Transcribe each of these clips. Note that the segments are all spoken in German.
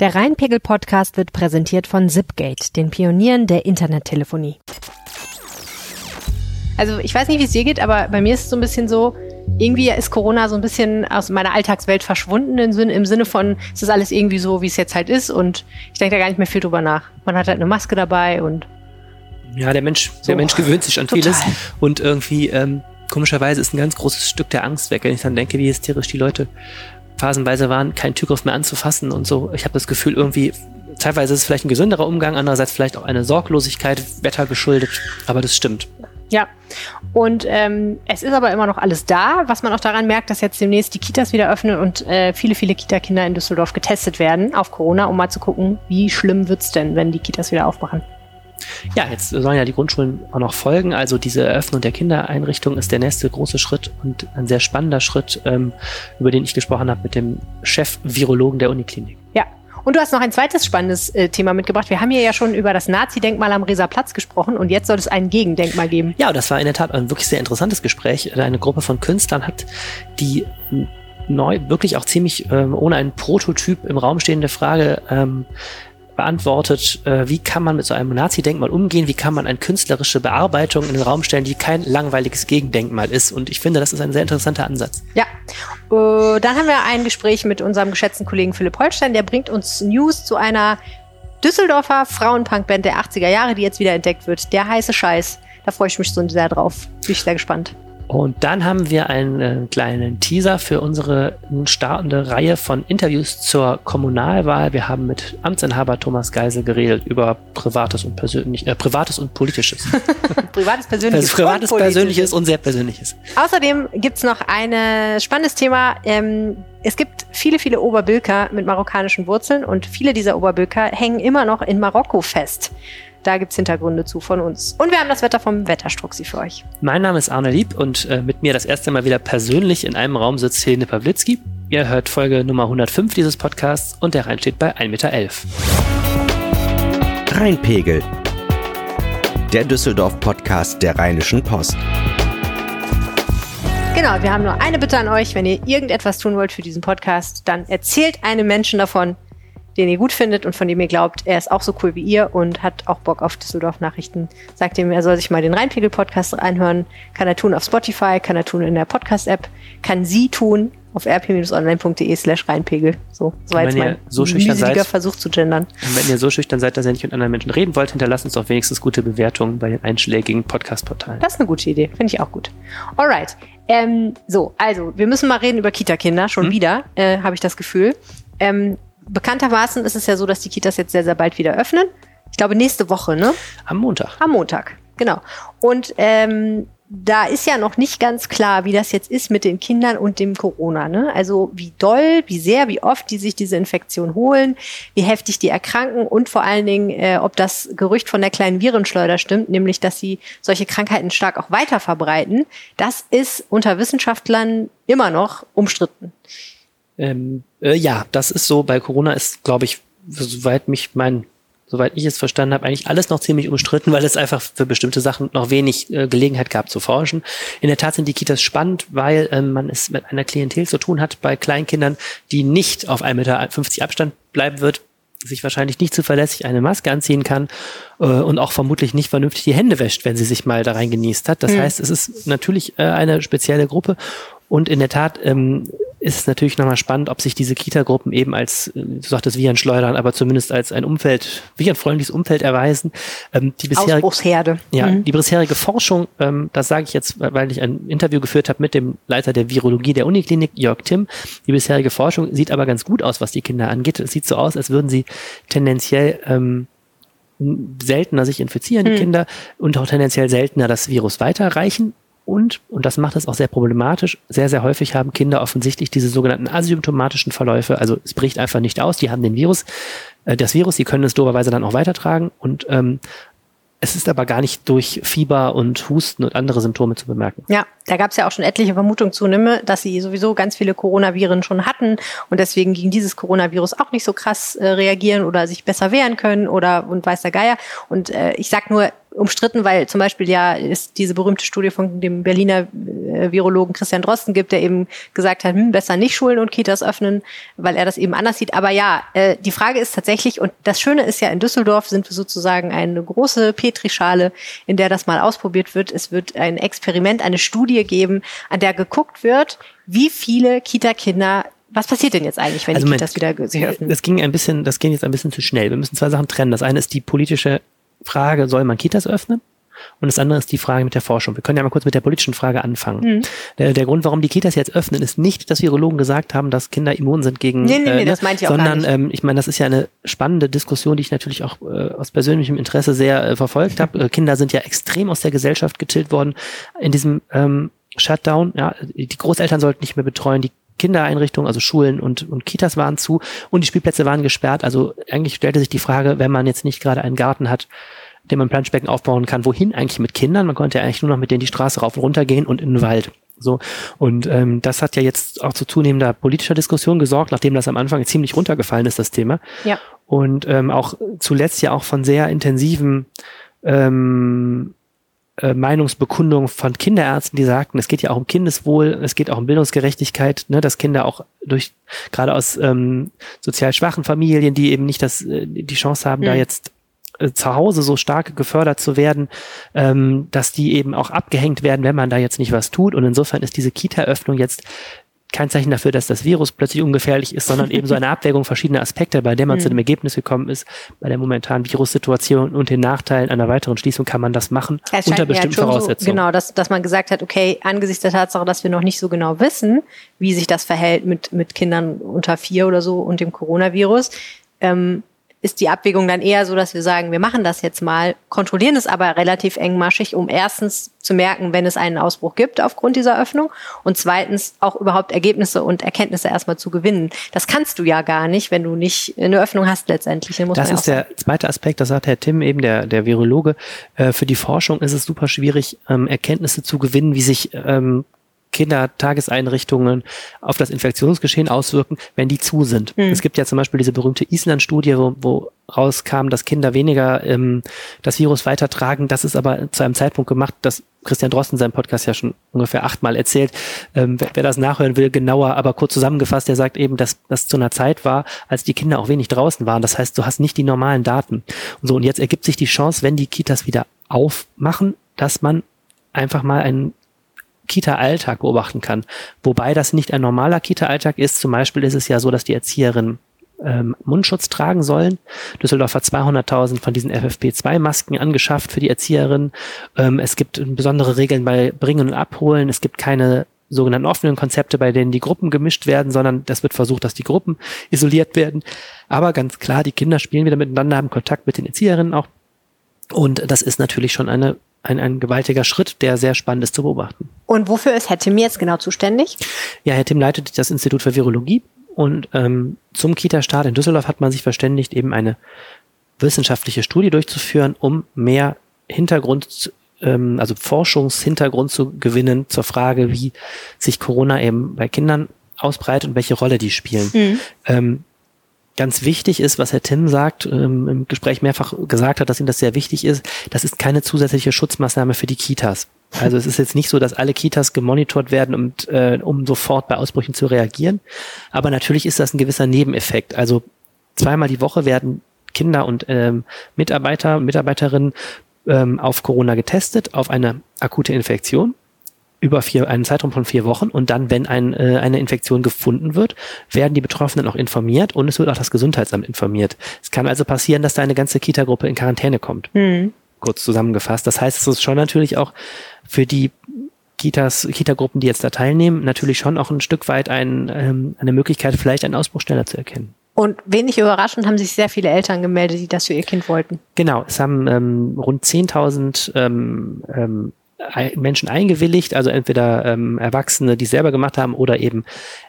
Der Rheinpegel-Podcast wird präsentiert von Zipgate, den Pionieren der Internettelefonie. Also ich weiß nicht, wie es dir geht, aber bei mir ist es so ein bisschen so, irgendwie ist Corona so ein bisschen aus meiner Alltagswelt verschwunden im Sinne, im Sinne von, es ist alles irgendwie so, wie es jetzt halt ist und ich denke da gar nicht mehr viel drüber nach. Man hat halt eine Maske dabei und ja, der Mensch, so. der Mensch gewöhnt sich an Total. vieles und irgendwie ähm, komischerweise ist ein ganz großes Stück der Angst weg, wenn ich dann denke, wie hysterisch die Leute phasenweise waren, keinen Türgriff mehr anzufassen und so. Ich habe das Gefühl, irgendwie, teilweise ist es vielleicht ein gesünderer Umgang, andererseits vielleicht auch eine Sorglosigkeit, Wetter geschuldet, aber das stimmt. Ja, und ähm, es ist aber immer noch alles da, was man auch daran merkt, dass jetzt demnächst die Kitas wieder öffnen und äh, viele, viele Kita-Kinder in Düsseldorf getestet werden auf Corona, um mal zu gucken, wie schlimm wird es denn, wenn die Kitas wieder aufmachen. Ja, jetzt sollen ja die Grundschulen auch noch folgen. Also diese Eröffnung der Kindereinrichtung ist der nächste große Schritt und ein sehr spannender Schritt, ähm, über den ich gesprochen habe mit dem Chef-Virologen der Uniklinik. Ja, und du hast noch ein zweites spannendes äh, Thema mitgebracht. Wir haben hier ja schon über das Nazi-Denkmal am Reser Platz gesprochen und jetzt soll es ein Gegendenkmal geben. Ja, das war in der Tat ein wirklich sehr interessantes Gespräch. Eine Gruppe von Künstlern hat die neu, wirklich auch ziemlich ähm, ohne einen Prototyp im Raum stehende Frage ähm, beantwortet, äh, wie kann man mit so einem Nazi-Denkmal umgehen, wie kann man eine künstlerische Bearbeitung in den Raum stellen, die kein langweiliges Gegendenkmal ist. Und ich finde, das ist ein sehr interessanter Ansatz. Ja, äh, dann haben wir ein Gespräch mit unserem geschätzten Kollegen Philipp Holstein, der bringt uns News zu einer Düsseldorfer Frauenpunkband der 80er Jahre, die jetzt wieder entdeckt wird. Der heiße Scheiß. Da freue ich mich so sehr drauf. Bin ich sehr gespannt. Und dann haben wir einen äh, kleinen Teaser für unsere startende Reihe von Interviews zur Kommunalwahl. Wir haben mit Amtsinhaber Thomas Geisel geredet über Privates und Persönlich, äh, Privates und Politisches. Privates, Persönliches. Also Privates, und Persönliches und sehr Persönliches. Außerdem gibt es noch ein spannendes Thema. Ähm, es gibt viele, viele Oberbilker mit marokkanischen Wurzeln und viele dieser Oberbilker hängen immer noch in Marokko fest. Da gibt es Hintergründe zu von uns. Und wir haben das Wetter vom Wetterstruxi für euch. Mein Name ist Arne Lieb und äh, mit mir das erste Mal wieder persönlich in einem Raum sitzt Helene Pawlitzki. Ihr hört Folge Nummer 105 dieses Podcasts und der Rhein steht bei 1,11 Meter. Rheinpegel. Der Düsseldorf-Podcast der Rheinischen Post. Genau, wir haben nur eine Bitte an euch. Wenn ihr irgendetwas tun wollt für diesen Podcast, dann erzählt einem Menschen davon, den ihr gut findet und von dem ihr glaubt, er ist auch so cool wie ihr und hat auch Bock auf Düsseldorf Nachrichten. Sagt ihm, er soll sich mal den Rheinpegel Podcast anhören. Kann er tun auf Spotify, kann er tun in der Podcast App, kann sie tun auf rp-online.de slash Rheinpegel. So, so war jetzt mein so schüchtern seid, Versuch zu gendern. Und wenn ihr so schüchtern seid, dass ihr nicht mit anderen Menschen reden wollt, hinterlasst uns doch wenigstens gute Bewertungen bei den einschlägigen Podcast-Portalen. Das ist eine gute Idee. Finde ich auch gut. Alright. Ähm, so, also, wir müssen mal reden über Kita-Kinder. Schon hm? wieder, äh, habe ich das Gefühl. Ähm, bekanntermaßen ist es ja so, dass die Kitas jetzt sehr, sehr bald wieder öffnen. Ich glaube, nächste Woche, ne? Am Montag. Am Montag, genau. Und ähm, da ist ja noch nicht ganz klar, wie das jetzt ist mit den Kindern und dem Corona. Ne? Also wie doll, wie sehr, wie oft die sich diese Infektion holen, wie heftig die erkranken und vor allen Dingen, äh, ob das Gerücht von der kleinen Virenschleuder stimmt, nämlich dass sie solche Krankheiten stark auch weiter verbreiten. Das ist unter Wissenschaftlern immer noch umstritten. Ähm, äh, ja, das ist so. Bei Corona ist, glaube ich, soweit mich mein, soweit ich es verstanden habe, eigentlich alles noch ziemlich umstritten, weil es einfach für bestimmte Sachen noch wenig äh, Gelegenheit gab zu forschen. In der Tat sind die Kitas spannend, weil ähm, man es mit einer Klientel zu tun hat bei Kleinkindern, die nicht auf 1,50 Meter Abstand bleiben wird, sich wahrscheinlich nicht zuverlässig eine Maske anziehen kann äh, und auch vermutlich nicht vernünftig die Hände wäscht, wenn sie sich mal da rein genießt hat. Das mhm. heißt, es ist natürlich äh, eine spezielle Gruppe und in der Tat ähm, ist es natürlich nochmal spannend, ob sich diese Kita-Gruppen eben als, äh, du sagtest wie ein Schleudern, aber zumindest als ein Umfeld, wie ein freundliches Umfeld erweisen. Ähm, die bisherige, Ausbruchsherde. Ja, mhm. die bisherige Forschung, ähm, das sage ich jetzt, weil ich ein Interview geführt habe mit dem Leiter der Virologie der Uniklinik, Jörg Timm. Die bisherige Forschung sieht aber ganz gut aus, was die Kinder angeht. Es sieht so aus, als würden sie tendenziell ähm, seltener sich infizieren, die mhm. Kinder, und auch tendenziell seltener das Virus weiterreichen. Und, und das macht es auch sehr problematisch, sehr, sehr häufig haben Kinder offensichtlich diese sogenannten asymptomatischen Verläufe. Also es bricht einfach nicht aus, die haben den Virus, äh, das Virus, die können es doberweise dann auch weitertragen. Und ähm, es ist aber gar nicht durch Fieber und Husten und andere Symptome zu bemerken. Ja, da gab es ja auch schon etliche Vermutungen zu dass sie sowieso ganz viele Coronaviren schon hatten und deswegen gegen dieses Coronavirus auch nicht so krass äh, reagieren oder sich besser wehren können oder und weiß der Geier. Und äh, ich sag nur, umstritten, weil zum Beispiel ja es diese berühmte Studie von dem Berliner äh, Virologen Christian Drosten gibt, der eben gesagt hat, hm, besser nicht Schulen und Kitas öffnen, weil er das eben anders sieht. Aber ja, äh, die Frage ist tatsächlich, und das Schöne ist ja, in Düsseldorf sind wir sozusagen eine große Petrischale, in der das mal ausprobiert wird. Es wird ein Experiment, eine Studie geben, an der geguckt wird, wie viele Kita-Kinder was passiert denn jetzt eigentlich, wenn also die Kitas wieder sich öffnen? Das ging ein bisschen, das ging jetzt ein bisschen zu schnell. Wir müssen zwei Sachen trennen. Das eine ist die politische Frage, soll man Kitas öffnen? Und das andere ist die Frage mit der Forschung. Wir können ja mal kurz mit der politischen Frage anfangen. Mhm. Der, der, Grund, warum die Kitas jetzt öffnen, ist nicht, dass Virologen gesagt haben, dass Kinder immun sind gegen, nee, nee, nee, äh, das meinte ich auch sondern ähm, ich meine, das ist ja eine spannende Diskussion, die ich natürlich auch äh, aus persönlichem Interesse sehr äh, verfolgt habe. Äh, Kinder sind ja extrem aus der Gesellschaft getillt worden in diesem ähm, Shutdown. Ja, die Großeltern sollten nicht mehr betreuen, die Kindereinrichtungen, also Schulen und, und Kitas waren zu und die Spielplätze waren gesperrt. Also eigentlich stellte sich die Frage, wenn man jetzt nicht gerade einen Garten hat, den man Planschbecken aufbauen kann, wohin eigentlich mit Kindern? Man konnte ja eigentlich nur noch mit denen die Straße rauf und runter gehen und in den Wald. So und ähm, das hat ja jetzt auch zu zunehmender politischer Diskussion gesorgt, nachdem das am Anfang ziemlich runtergefallen ist, das Thema. Ja. Und ähm, auch zuletzt ja auch von sehr intensiven ähm, äh, Meinungsbekundung von Kinderärzten, die sagten, es geht ja auch um Kindeswohl, es geht auch um Bildungsgerechtigkeit, ne, dass Kinder auch durch gerade aus ähm, sozial schwachen Familien, die eben nicht das äh, die Chance haben, mhm. da jetzt äh, zu Hause so stark gefördert zu werden, ähm, dass die eben auch abgehängt werden, wenn man da jetzt nicht was tut. Und insofern ist diese Kita-Öffnung jetzt kein Zeichen dafür, dass das Virus plötzlich ungefährlich ist, sondern eben so eine Abwägung verschiedener Aspekte, bei der man mhm. zu dem Ergebnis gekommen ist, bei der momentanen Virussituation und den Nachteilen einer weiteren Schließung kann man das machen es unter bestimmten halt Voraussetzungen. So, genau, dass, dass man gesagt hat, okay, angesichts der Tatsache, dass wir noch nicht so genau wissen, wie sich das verhält mit, mit Kindern unter vier oder so und dem Coronavirus, ähm, ist die Abwägung dann eher so, dass wir sagen, wir machen das jetzt mal, kontrollieren es aber relativ engmaschig, um erstens zu merken, wenn es einen Ausbruch gibt aufgrund dieser Öffnung und zweitens auch überhaupt Ergebnisse und Erkenntnisse erstmal zu gewinnen. Das kannst du ja gar nicht, wenn du nicht eine Öffnung hast letztendlich. das ist der zweite Aspekt, das sagt Herr Tim eben, der, der Virologe. Äh, für die Forschung ist es super schwierig, ähm, Erkenntnisse zu gewinnen, wie sich ähm, Kindertageseinrichtungen auf das Infektionsgeschehen auswirken, wenn die zu sind. Mhm. Es gibt ja zum Beispiel diese berühmte Island-Studie, wo, wo rauskam, dass Kinder weniger ähm, das Virus weitertragen. Das ist aber zu einem Zeitpunkt gemacht, dass Christian Drosten seinem Podcast ja schon ungefähr achtmal erzählt. Ähm, wer, wer, das nachhören will, genauer, aber kurz zusammengefasst, der sagt eben, dass das zu einer Zeit war, als die Kinder auch wenig draußen waren. Das heißt, du hast nicht die normalen Daten. Und so, und jetzt ergibt sich die Chance, wenn die Kitas wieder aufmachen, dass man einfach mal einen Kita-Alltag beobachten kann. Wobei das nicht ein normaler Kita-Alltag ist. Zum Beispiel ist es ja so, dass die Erzieherinnen ähm, Mundschutz tragen sollen. Düsseldorf hat 200.000 von diesen FFP2-Masken angeschafft für die Erzieherinnen. Ähm, es gibt besondere Regeln bei Bringen und Abholen. Es gibt keine sogenannten offenen Konzepte, bei denen die Gruppen gemischt werden, sondern das wird versucht, dass die Gruppen isoliert werden. Aber ganz klar, die Kinder spielen wieder miteinander, haben Kontakt mit den Erzieherinnen auch. Und das ist natürlich schon eine ein, ein gewaltiger Schritt, der sehr spannend ist zu beobachten. Und wofür ist Herr Tim jetzt genau zuständig? Ja, Herr Tim leitet das Institut für Virologie und ähm, zum Kita-Start in Düsseldorf hat man sich verständigt, eben eine wissenschaftliche Studie durchzuführen, um mehr Hintergrund, ähm, also Forschungshintergrund zu gewinnen zur Frage, wie sich Corona eben bei Kindern ausbreitet und welche Rolle die spielen. Mhm. Ähm, ganz wichtig ist, was Herr Tim sagt, ähm, im Gespräch mehrfach gesagt hat, dass ihm das sehr wichtig ist, das ist keine zusätzliche Schutzmaßnahme für die Kitas. Also es ist jetzt nicht so, dass alle Kitas gemonitort werden, und, äh, um sofort bei Ausbrüchen zu reagieren. Aber natürlich ist das ein gewisser Nebeneffekt. Also zweimal die Woche werden Kinder und ähm, Mitarbeiter, Mitarbeiterinnen ähm, auf Corona getestet, auf eine akute Infektion über vier, einen Zeitraum von vier Wochen und dann, wenn ein, äh, eine Infektion gefunden wird, werden die Betroffenen auch informiert und es wird auch das Gesundheitsamt informiert. Es kann also passieren, dass da eine ganze Kita-Gruppe in Quarantäne kommt. Mhm. Kurz zusammengefasst. Das heißt, es ist schon natürlich auch für die Kitas, Kita-Gruppen, die jetzt da teilnehmen, natürlich schon auch ein Stück weit ein, ähm, eine Möglichkeit, vielleicht einen Ausbruch schneller zu erkennen. Und wenig überraschend haben sich sehr viele Eltern gemeldet, die das für ihr Kind wollten. Genau, es haben ähm, rund 10.000 ähm, ähm, Menschen eingewilligt, also entweder ähm, Erwachsene, die selber gemacht haben, oder eben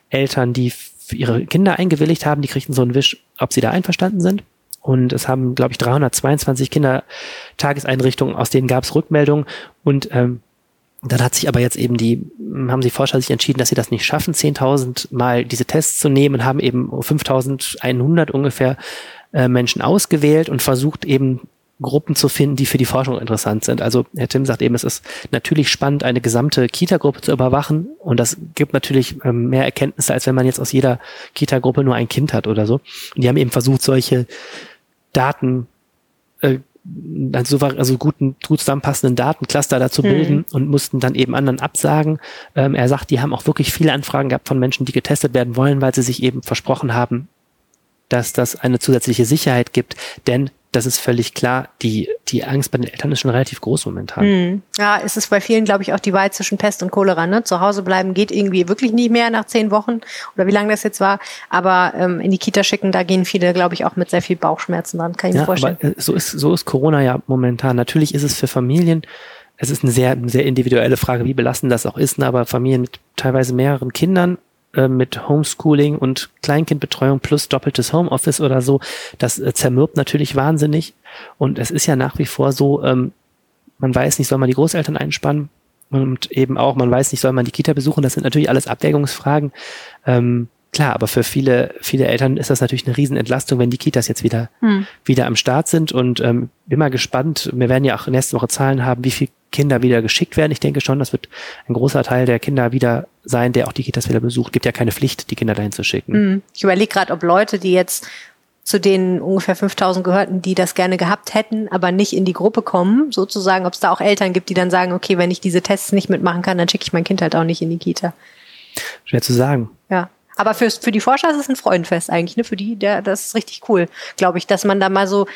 Eltern, die für ihre Kinder eingewilligt haben, die kriegten so einen Wisch, ob sie da einverstanden sind. Und es haben, glaube ich, 322 Kindertageseinrichtungen, aus denen gab es Rückmeldungen. Und ähm, dann hat sich aber jetzt eben die, haben die Forscher sich entschieden, dass sie das nicht schaffen, 10.000 mal diese Tests zu nehmen und haben eben 5.100 ungefähr äh, Menschen ausgewählt und versucht eben Gruppen zu finden, die für die Forschung interessant sind. Also Herr Tim sagt eben, es ist natürlich spannend, eine gesamte Kita-Gruppe zu überwachen und das gibt natürlich ähm, mehr Erkenntnisse, als wenn man jetzt aus jeder Kita-Gruppe nur ein Kind hat oder so. Und die haben eben versucht, solche Daten äh, also, also guten, gut zusammenpassenden Datencluster dazu mhm. bilden und mussten dann eben anderen absagen. Ähm, er sagt, die haben auch wirklich viele Anfragen gehabt von Menschen, die getestet werden wollen, weil sie sich eben versprochen haben, dass das eine zusätzliche Sicherheit gibt. Denn das ist völlig klar, die, die Angst bei den Eltern ist schon relativ groß momentan. Mhm. Ja, es ist bei vielen, glaube ich, auch die Wahl zwischen Pest und Cholera. Ne? Zu Hause bleiben geht irgendwie wirklich nicht mehr nach zehn Wochen oder wie lange das jetzt war. Aber ähm, in die Kita schicken, da gehen viele, glaube ich, auch mit sehr viel Bauchschmerzen dran. Kann ich ja, mir vorstellen. Aber, äh, so, ist, so ist Corona ja momentan. Natürlich ist es für Familien, es ist eine sehr, sehr individuelle Frage, wie belastend das auch ist, ne? aber Familien mit teilweise mehreren Kindern äh, mit Homeschooling und Kleinkindbetreuung plus doppeltes Homeoffice oder so, das äh, zermürbt natürlich wahnsinnig. Und es ist ja nach wie vor so, ähm, man weiß nicht, soll man die Großeltern einspannen und eben auch, man weiß nicht, soll man die Kita besuchen. Das sind natürlich alles Abwägungsfragen. Ähm, klar, aber für viele, viele Eltern ist das natürlich eine Riesenentlastung, wenn die Kitas jetzt wieder, hm. wieder am Start sind. Und ähm, bin mal gespannt. Wir werden ja auch nächste Woche Zahlen haben, wie viele Kinder wieder geschickt werden. Ich denke schon, das wird ein großer Teil der Kinder wieder sein, der auch die Kitas wieder besucht. Gibt ja keine Pflicht, die Kinder dahin zu schicken. Hm. Ich überlege gerade, ob Leute, die jetzt zu den ungefähr 5000 gehörten, die das gerne gehabt hätten, aber nicht in die Gruppe kommen, sozusagen, ob es da auch Eltern gibt, die dann sagen, okay, wenn ich diese Tests nicht mitmachen kann, dann schicke ich mein Kind halt auch nicht in die Kita. Schwer zu sagen. Aber für, für die Forscher ist es ein Freudenfest eigentlich, ne? Für die, der, das ist richtig cool, glaube ich, dass man da mal so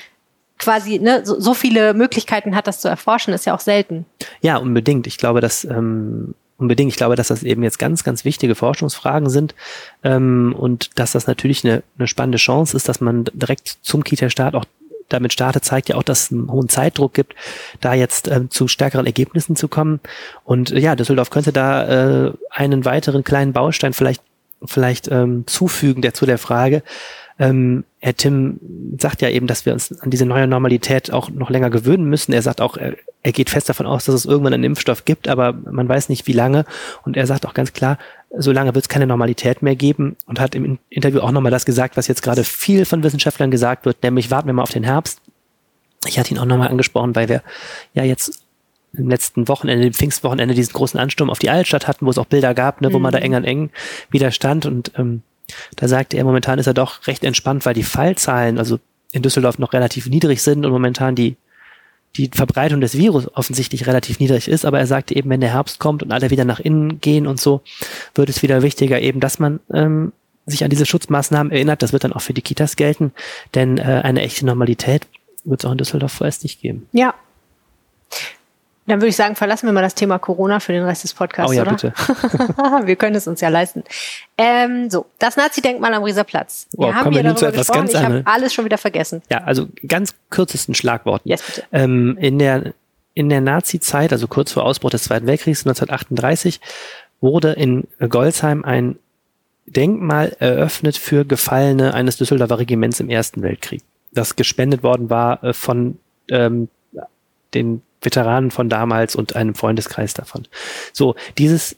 quasi ne, so, so viele Möglichkeiten hat, das zu erforschen, ist ja auch selten. Ja, unbedingt. Ich glaube, dass ähm, unbedingt. Ich glaube, dass das eben jetzt ganz, ganz wichtige Forschungsfragen sind ähm, und dass das natürlich eine, eine spannende Chance ist, dass man direkt zum Kita-Start auch damit startet, zeigt ja auch, dass es einen hohen Zeitdruck gibt, da jetzt ähm, zu stärkeren Ergebnissen zu kommen. Und äh, ja, Düsseldorf könnte da äh, einen weiteren kleinen Baustein vielleicht vielleicht ähm, zufügen der zu der Frage. Ähm, Herr Tim sagt ja eben, dass wir uns an diese neue Normalität auch noch länger gewöhnen müssen. Er sagt auch, er, er geht fest davon aus, dass es irgendwann einen Impfstoff gibt, aber man weiß nicht, wie lange. Und er sagt auch ganz klar, so lange wird es keine Normalität mehr geben und hat im Interview auch nochmal das gesagt, was jetzt gerade viel von Wissenschaftlern gesagt wird, nämlich warten wir mal auf den Herbst. Ich hatte ihn auch nochmal angesprochen, weil wir ja jetzt im letzten Wochenende, dem Pfingstwochenende, diesen großen Ansturm auf die Altstadt hatten, wo es auch Bilder gab, ne, wo mhm. man da mhm. eng an eng wieder stand. Und ähm, da sagte er, momentan ist er doch recht entspannt, weil die Fallzahlen, also in Düsseldorf noch relativ niedrig sind und momentan die, die Verbreitung des Virus offensichtlich relativ niedrig ist. Aber er sagte eben, wenn der Herbst kommt und alle wieder nach innen gehen und so, wird es wieder wichtiger eben, dass man ähm, sich an diese Schutzmaßnahmen erinnert. Das wird dann auch für die Kitas gelten, denn äh, eine echte Normalität wird es auch in Düsseldorf vorerst nicht geben. Ja, dann würde ich sagen, verlassen wir mal das Thema Corona für den Rest des Podcasts, oh ja, oder? bitte. wir können es uns ja leisten. Ähm, so, das Nazi-Denkmal am Rieser Platz. Wir wow, haben hier darüber etwas gesprochen. Ganz ich habe alles schon wieder vergessen. Ja, also ganz kürzesten Schlagworten. Yes, bitte. Ähm, in der, in der Nazi-Zeit, also kurz vor Ausbruch des Zweiten Weltkriegs 1938, wurde in Golzheim ein Denkmal eröffnet für Gefallene eines Düsseldorfer Regiments im Ersten Weltkrieg, das gespendet worden war äh, von ähm, den Veteranen von damals und einem Freundeskreis davon. So, dieses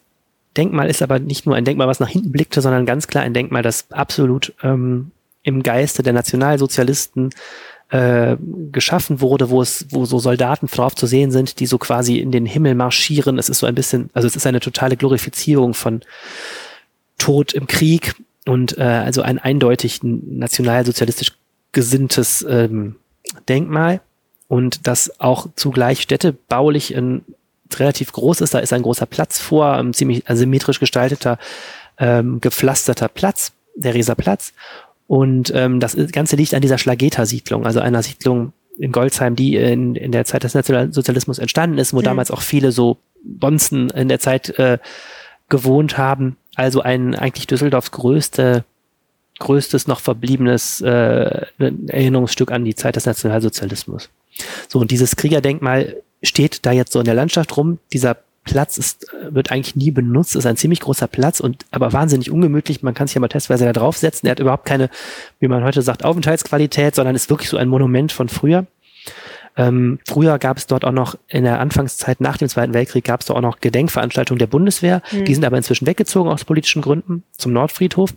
Denkmal ist aber nicht nur ein Denkmal, was nach hinten blickte, sondern ganz klar ein Denkmal, das absolut ähm, im Geiste der Nationalsozialisten äh, geschaffen wurde, wo es, wo so Soldaten drauf zu sehen sind, die so quasi in den Himmel marschieren. Es ist so ein bisschen, also es ist eine totale Glorifizierung von Tod im Krieg und äh, also ein eindeutig nationalsozialistisch gesinntes ähm, Denkmal und das auch zugleich städtebaulich ein relativ groß ist. Da ist ein großer Platz vor, ein ziemlich asymmetrisch gestalteter, ähm, gepflasterter Platz, der Rieser Platz. Und ähm, das Ganze liegt an dieser Schlageta-Siedlung, also einer Siedlung in Goldsheim, die in, in der Zeit des Nationalsozialismus entstanden ist, wo mhm. damals auch viele so Bonzen in der Zeit äh, gewohnt haben. Also ein eigentlich Düsseldorfs größte, größtes noch verbliebenes äh, Erinnerungsstück an die Zeit des Nationalsozialismus. So, und dieses Kriegerdenkmal steht da jetzt so in der Landschaft rum. Dieser Platz ist, wird eigentlich nie benutzt, ist ein ziemlich großer Platz und aber wahnsinnig ungemütlich. Man kann sich ja mal testweise da draufsetzen. Er hat überhaupt keine, wie man heute sagt, Aufenthaltsqualität, sondern ist wirklich so ein Monument von früher. Ähm, früher gab es dort auch noch in der Anfangszeit nach dem Zweiten Weltkrieg gab es dort auch noch Gedenkveranstaltungen der Bundeswehr. Mhm. Die sind aber inzwischen weggezogen aus politischen Gründen zum Nordfriedhof.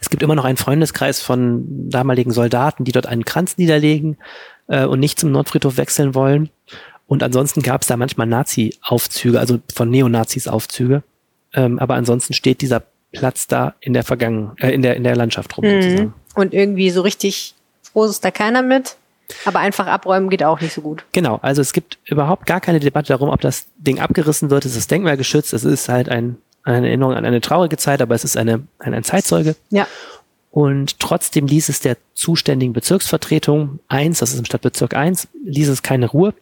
Es gibt immer noch einen Freundeskreis von damaligen Soldaten, die dort einen Kranz niederlegen äh, und nicht zum Nordfriedhof wechseln wollen. Und ansonsten gab es da manchmal Nazi-Aufzüge, also von Neonazis Aufzüge. Ähm, aber ansonsten steht dieser Platz da in der Vergangenheit, äh, in der in der Landschaft rum. Mhm. Und irgendwie so richtig froh ist da keiner mit. Aber einfach abräumen geht auch nicht so gut. Genau, also es gibt überhaupt gar keine Debatte darum, ob das Ding abgerissen wird. Es ist denkmalgeschützt. Es ist halt ein, eine Erinnerung an eine traurige Zeit, aber es ist eine, ein, ein Zeitzeuge. Ja. Und trotzdem ließ es der zuständigen Bezirksvertretung eins, das ist im Stadtbezirk eins, ließ es keine Ruhe.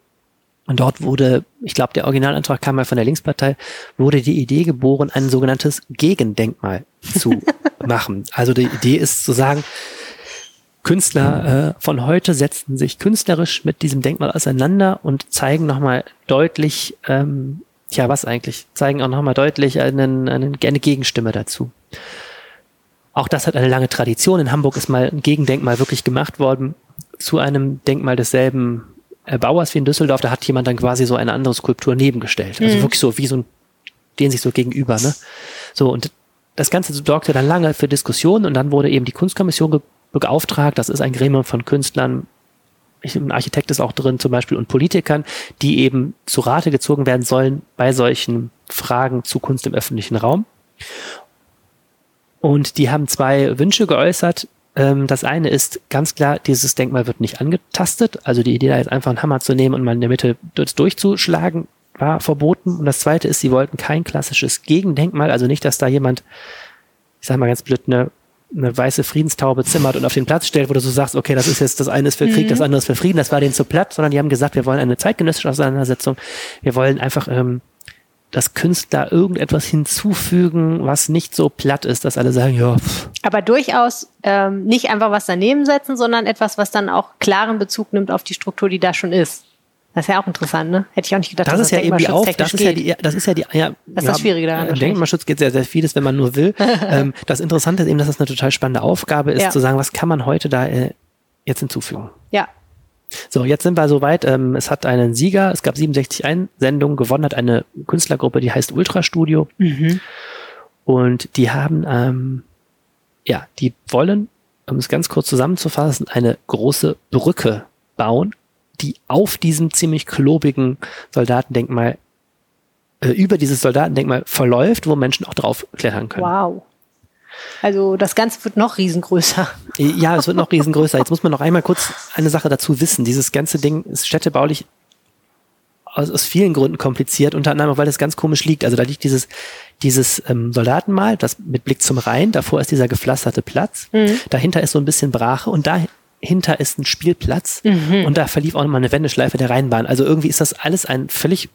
Und dort wurde, ich glaube, der Originalantrag kam mal von der Linkspartei, wurde die Idee geboren, ein sogenanntes Gegendenkmal zu machen. Also die Idee ist zu sagen, Künstler äh, von heute setzen sich künstlerisch mit diesem Denkmal auseinander und zeigen nochmal deutlich, ähm, ja, was eigentlich, zeigen auch nochmal deutlich einen, einen, eine Gegenstimme dazu. Auch das hat eine lange Tradition. In Hamburg ist mal ein Gegendenkmal wirklich gemacht worden zu einem Denkmal desselben Bauers wie in Düsseldorf. Da hat jemand dann quasi so eine andere Skulptur nebengestellt. Also mhm. wirklich so wie so ein, den sich so gegenüber, ne? So, und das Ganze sorgte dann lange für Diskussionen und dann wurde eben die Kunstkommission beauftragt. Das ist ein Gremium von Künstlern, ein Architekt ist auch drin zum Beispiel und Politikern, die eben zu Rate gezogen werden sollen bei solchen Fragen zu Kunst im öffentlichen Raum. Und die haben zwei Wünsche geäußert. Ähm, das eine ist ganz klar, dieses Denkmal wird nicht angetastet. Also die Idee, da jetzt einfach einen Hammer zu nehmen und mal in der Mitte durchzuschlagen, war verboten. Und das zweite ist, sie wollten kein klassisches Gegendenkmal, also nicht, dass da jemand, ich sag mal ganz blöd, eine eine weiße Friedenstaube zimmert und auf den Platz stellt, wo du so sagst, okay, das ist jetzt, das eine ist für Krieg, mhm. das andere ist für Frieden, das war denen zu platt, sondern die haben gesagt, wir wollen eine zeitgenössische Auseinandersetzung, wir wollen einfach, ähm, dass Künstler irgendetwas hinzufügen, was nicht so platt ist, dass alle sagen, ja. Pff. Aber durchaus ähm, nicht einfach was daneben setzen, sondern etwas, was dann auch klaren Bezug nimmt auf die Struktur, die da schon ist. Das ist ja auch interessant, ne? Hätte ich auch nicht gedacht, das dass ist das ja irgendwie auch, das ist ja die, das ist ja die, ja, das ist das Schwierige daran. Äh, Denkmalschutz geht sehr, sehr vieles, wenn man nur will. ähm, das Interessante ist eben, dass das eine total spannende Aufgabe ist, ja. zu sagen, was kann man heute da äh, jetzt hinzufügen? Ja. So, jetzt sind wir soweit. Ähm, es hat einen Sieger, es gab 67 Einsendungen, gewonnen hat eine Künstlergruppe, die heißt Ultrastudio. Mhm. Und die haben, ähm, ja, die wollen, um es ganz kurz zusammenzufassen, eine große Brücke bauen die auf diesem ziemlich klobigen Soldatendenkmal, äh, über dieses Soldatendenkmal verläuft, wo Menschen auch drauf klettern können. Wow. Also das Ganze wird noch riesengrößer. Ja, es wird noch riesengrößer. Jetzt muss man noch einmal kurz eine Sache dazu wissen. Dieses ganze Ding ist städtebaulich aus, aus vielen Gründen kompliziert, unter anderem auch, weil es ganz komisch liegt. Also da liegt dieses, dieses ähm, Soldatenmal, das mit Blick zum Rhein, davor ist dieser gepflasterte Platz, mhm. dahinter ist so ein bisschen Brache und da hinter ist ein Spielplatz mhm. und da verlief auch nochmal eine Wendeschleife der Rheinbahn. Also irgendwie ist das alles ein völlig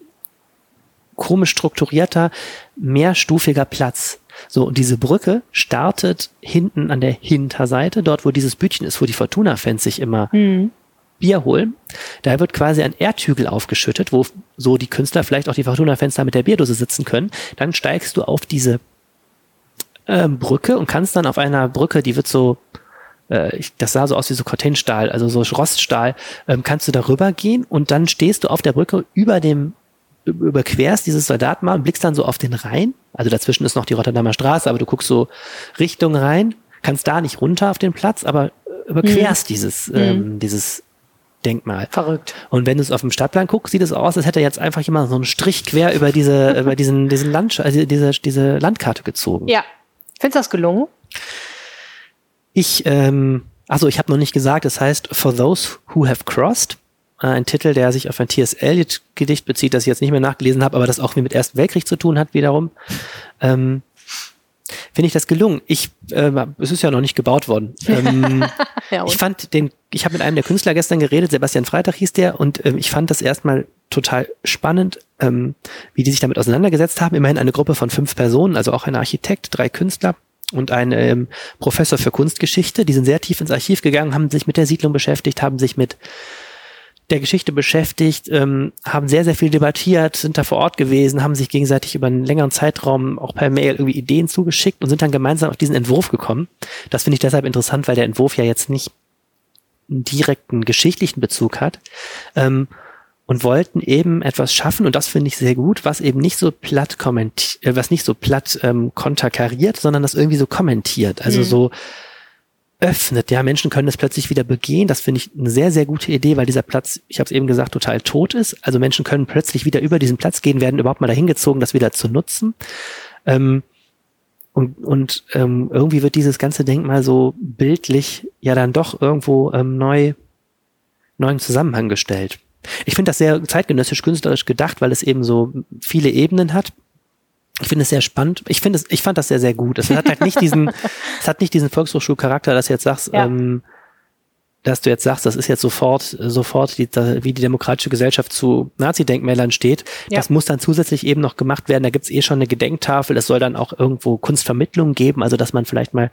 komisch strukturierter, mehrstufiger Platz. So, und diese Brücke startet hinten an der Hinterseite, dort wo dieses Bütchen ist, wo die Fortuna-Fans sich immer mhm. Bier holen. Da wird quasi ein Erdhügel aufgeschüttet, wo so die Künstler, vielleicht auch die Fortuna-Fans da mit der Bierdose sitzen können. Dann steigst du auf diese ähm, Brücke und kannst dann auf einer Brücke, die wird so äh, ich, das sah so aus wie so Cortenstahl, also so Roststahl, ähm, kannst du darüber gehen und dann stehst du auf der Brücke über dem überquerst dieses Soldatenmal und blickst dann so auf den Rhein. Also dazwischen ist noch die Rotterdamer Straße, aber du guckst so Richtung Rhein, kannst da nicht runter auf den Platz, aber überquerst mhm. dieses, ähm, mhm. dieses Denkmal. Verrückt. Und wenn du es auf dem Stadtplan guckst, sieht es aus, als hätte er jetzt einfach jemand so einen Strich quer über diese, über diesen, diesen Land, also diese, diese Landkarte gezogen. Ja. Findest du das gelungen? Ich, ähm, also ich habe noch nicht gesagt, es heißt For Those Who Have Crossed. Äh, ein Titel, der sich auf ein T.S. Eliot-Gedicht bezieht, das ich jetzt nicht mehr nachgelesen habe, aber das auch mit Ersten Weltkrieg zu tun hat wiederum. Ähm, Finde ich das gelungen. Ich, äh, es ist ja noch nicht gebaut worden. Ähm, ja, ich fand den, ich habe mit einem der Künstler gestern geredet, Sebastian Freitag hieß der, und ähm, ich fand das erstmal total spannend, ähm, wie die sich damit auseinandergesetzt haben. Immerhin eine Gruppe von fünf Personen, also auch ein Architekt, drei Künstler und ein ähm, Professor für Kunstgeschichte. Die sind sehr tief ins Archiv gegangen, haben sich mit der Siedlung beschäftigt, haben sich mit der Geschichte beschäftigt, ähm, haben sehr, sehr viel debattiert, sind da vor Ort gewesen, haben sich gegenseitig über einen längeren Zeitraum auch per Mail irgendwie Ideen zugeschickt und sind dann gemeinsam auf diesen Entwurf gekommen. Das finde ich deshalb interessant, weil der Entwurf ja jetzt nicht einen direkten geschichtlichen Bezug hat. Ähm, und wollten eben etwas schaffen und das finde ich sehr gut, was eben nicht so platt kommentiert, äh, was nicht so platt ähm, konterkariert, sondern das irgendwie so kommentiert. Also mhm. so öffnet. Ja, Menschen können es plötzlich wieder begehen. Das finde ich eine sehr, sehr gute Idee, weil dieser Platz, ich habe es eben gesagt, total tot ist. Also Menschen können plötzlich wieder über diesen Platz gehen, werden überhaupt mal dahin gezogen, das wieder zu nutzen. Ähm, und und ähm, irgendwie wird dieses ganze Denkmal so bildlich ja dann doch irgendwo ähm, neu neuen Zusammenhang gestellt. Ich finde das sehr zeitgenössisch künstlerisch gedacht, weil es eben so viele Ebenen hat. Ich finde es sehr spannend. Ich finde es, ich fand das sehr, sehr gut. Es hat halt nicht diesen, es hat nicht diesen Volkshochschulcharakter, dass du jetzt sagst, ja. ähm, dass du jetzt sagst, das ist jetzt sofort, sofort die, wie die demokratische Gesellschaft zu Nazi-Denkmälern steht. Ja. Das muss dann zusätzlich eben noch gemacht werden. Da gibt's eh schon eine Gedenktafel. Es soll dann auch irgendwo Kunstvermittlung geben, also dass man vielleicht mal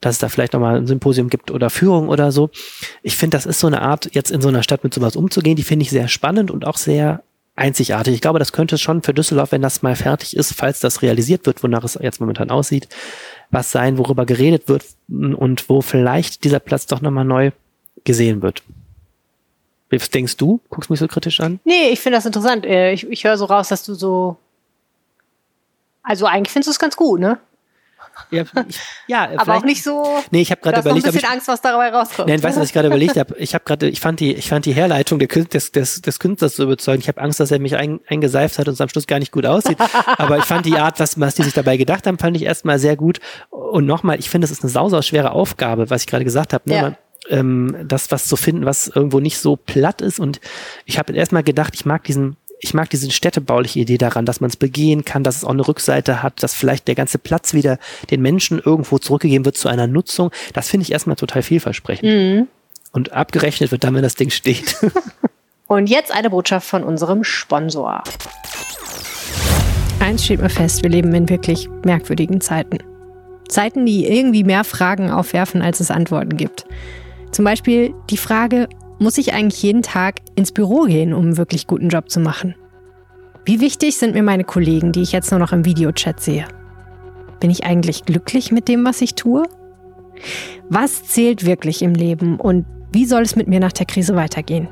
dass es da vielleicht nochmal ein Symposium gibt oder Führung oder so. Ich finde, das ist so eine Art, jetzt in so einer Stadt mit sowas umzugehen, die finde ich sehr spannend und auch sehr einzigartig. Ich glaube, das könnte schon für Düsseldorf, wenn das mal fertig ist, falls das realisiert wird, wonach es jetzt momentan aussieht, was sein, worüber geredet wird und wo vielleicht dieser Platz doch nochmal neu gesehen wird. Was denkst du? Guckst mich so kritisch an? Nee, ich finde das interessant. Äh, ich, ich höre so raus, dass du so. Also eigentlich findest du es ganz gut, ne? Ja, ich, ja aber auch nicht so. Nee, ich habe gerade überlegt, ein bisschen ich, Angst, was dabei rauskommt. Nein, weißt du, was ich gerade überlegt habe? Ich habe gerade, ich fand die, ich fand die Herleitung des, des, des Künstlers so überzeugend. Ich habe Angst, dass er mich ein, eingeseift hat und es am Schluss gar nicht gut aussieht. aber ich fand die Art, was, was die sich dabei gedacht haben, fand ich erstmal sehr gut. Und nochmal, ich finde, es ist eine sausau schwere Aufgabe, was ich gerade gesagt habe. Ne? Ja. Man, ähm, das was zu finden, was irgendwo nicht so platt ist. Und ich habe erstmal gedacht, ich mag diesen ich mag diese städtebauliche Idee daran, dass man es begehen kann, dass es auch eine Rückseite hat, dass vielleicht der ganze Platz wieder den Menschen irgendwo zurückgegeben wird zu einer Nutzung. Das finde ich erstmal total vielversprechend. Mhm. Und abgerechnet wird dann, wenn das Ding steht. Und jetzt eine Botschaft von unserem Sponsor. Eins steht mir fest, wir leben in wirklich merkwürdigen Zeiten. Zeiten, die irgendwie mehr Fragen aufwerfen, als es Antworten gibt. Zum Beispiel die Frage, muss ich eigentlich jeden Tag ins Büro gehen, um einen wirklich guten Job zu machen? Wie wichtig sind mir meine Kollegen, die ich jetzt nur noch im Videochat sehe? Bin ich eigentlich glücklich mit dem, was ich tue? Was zählt wirklich im Leben und wie soll es mit mir nach der Krise weitergehen?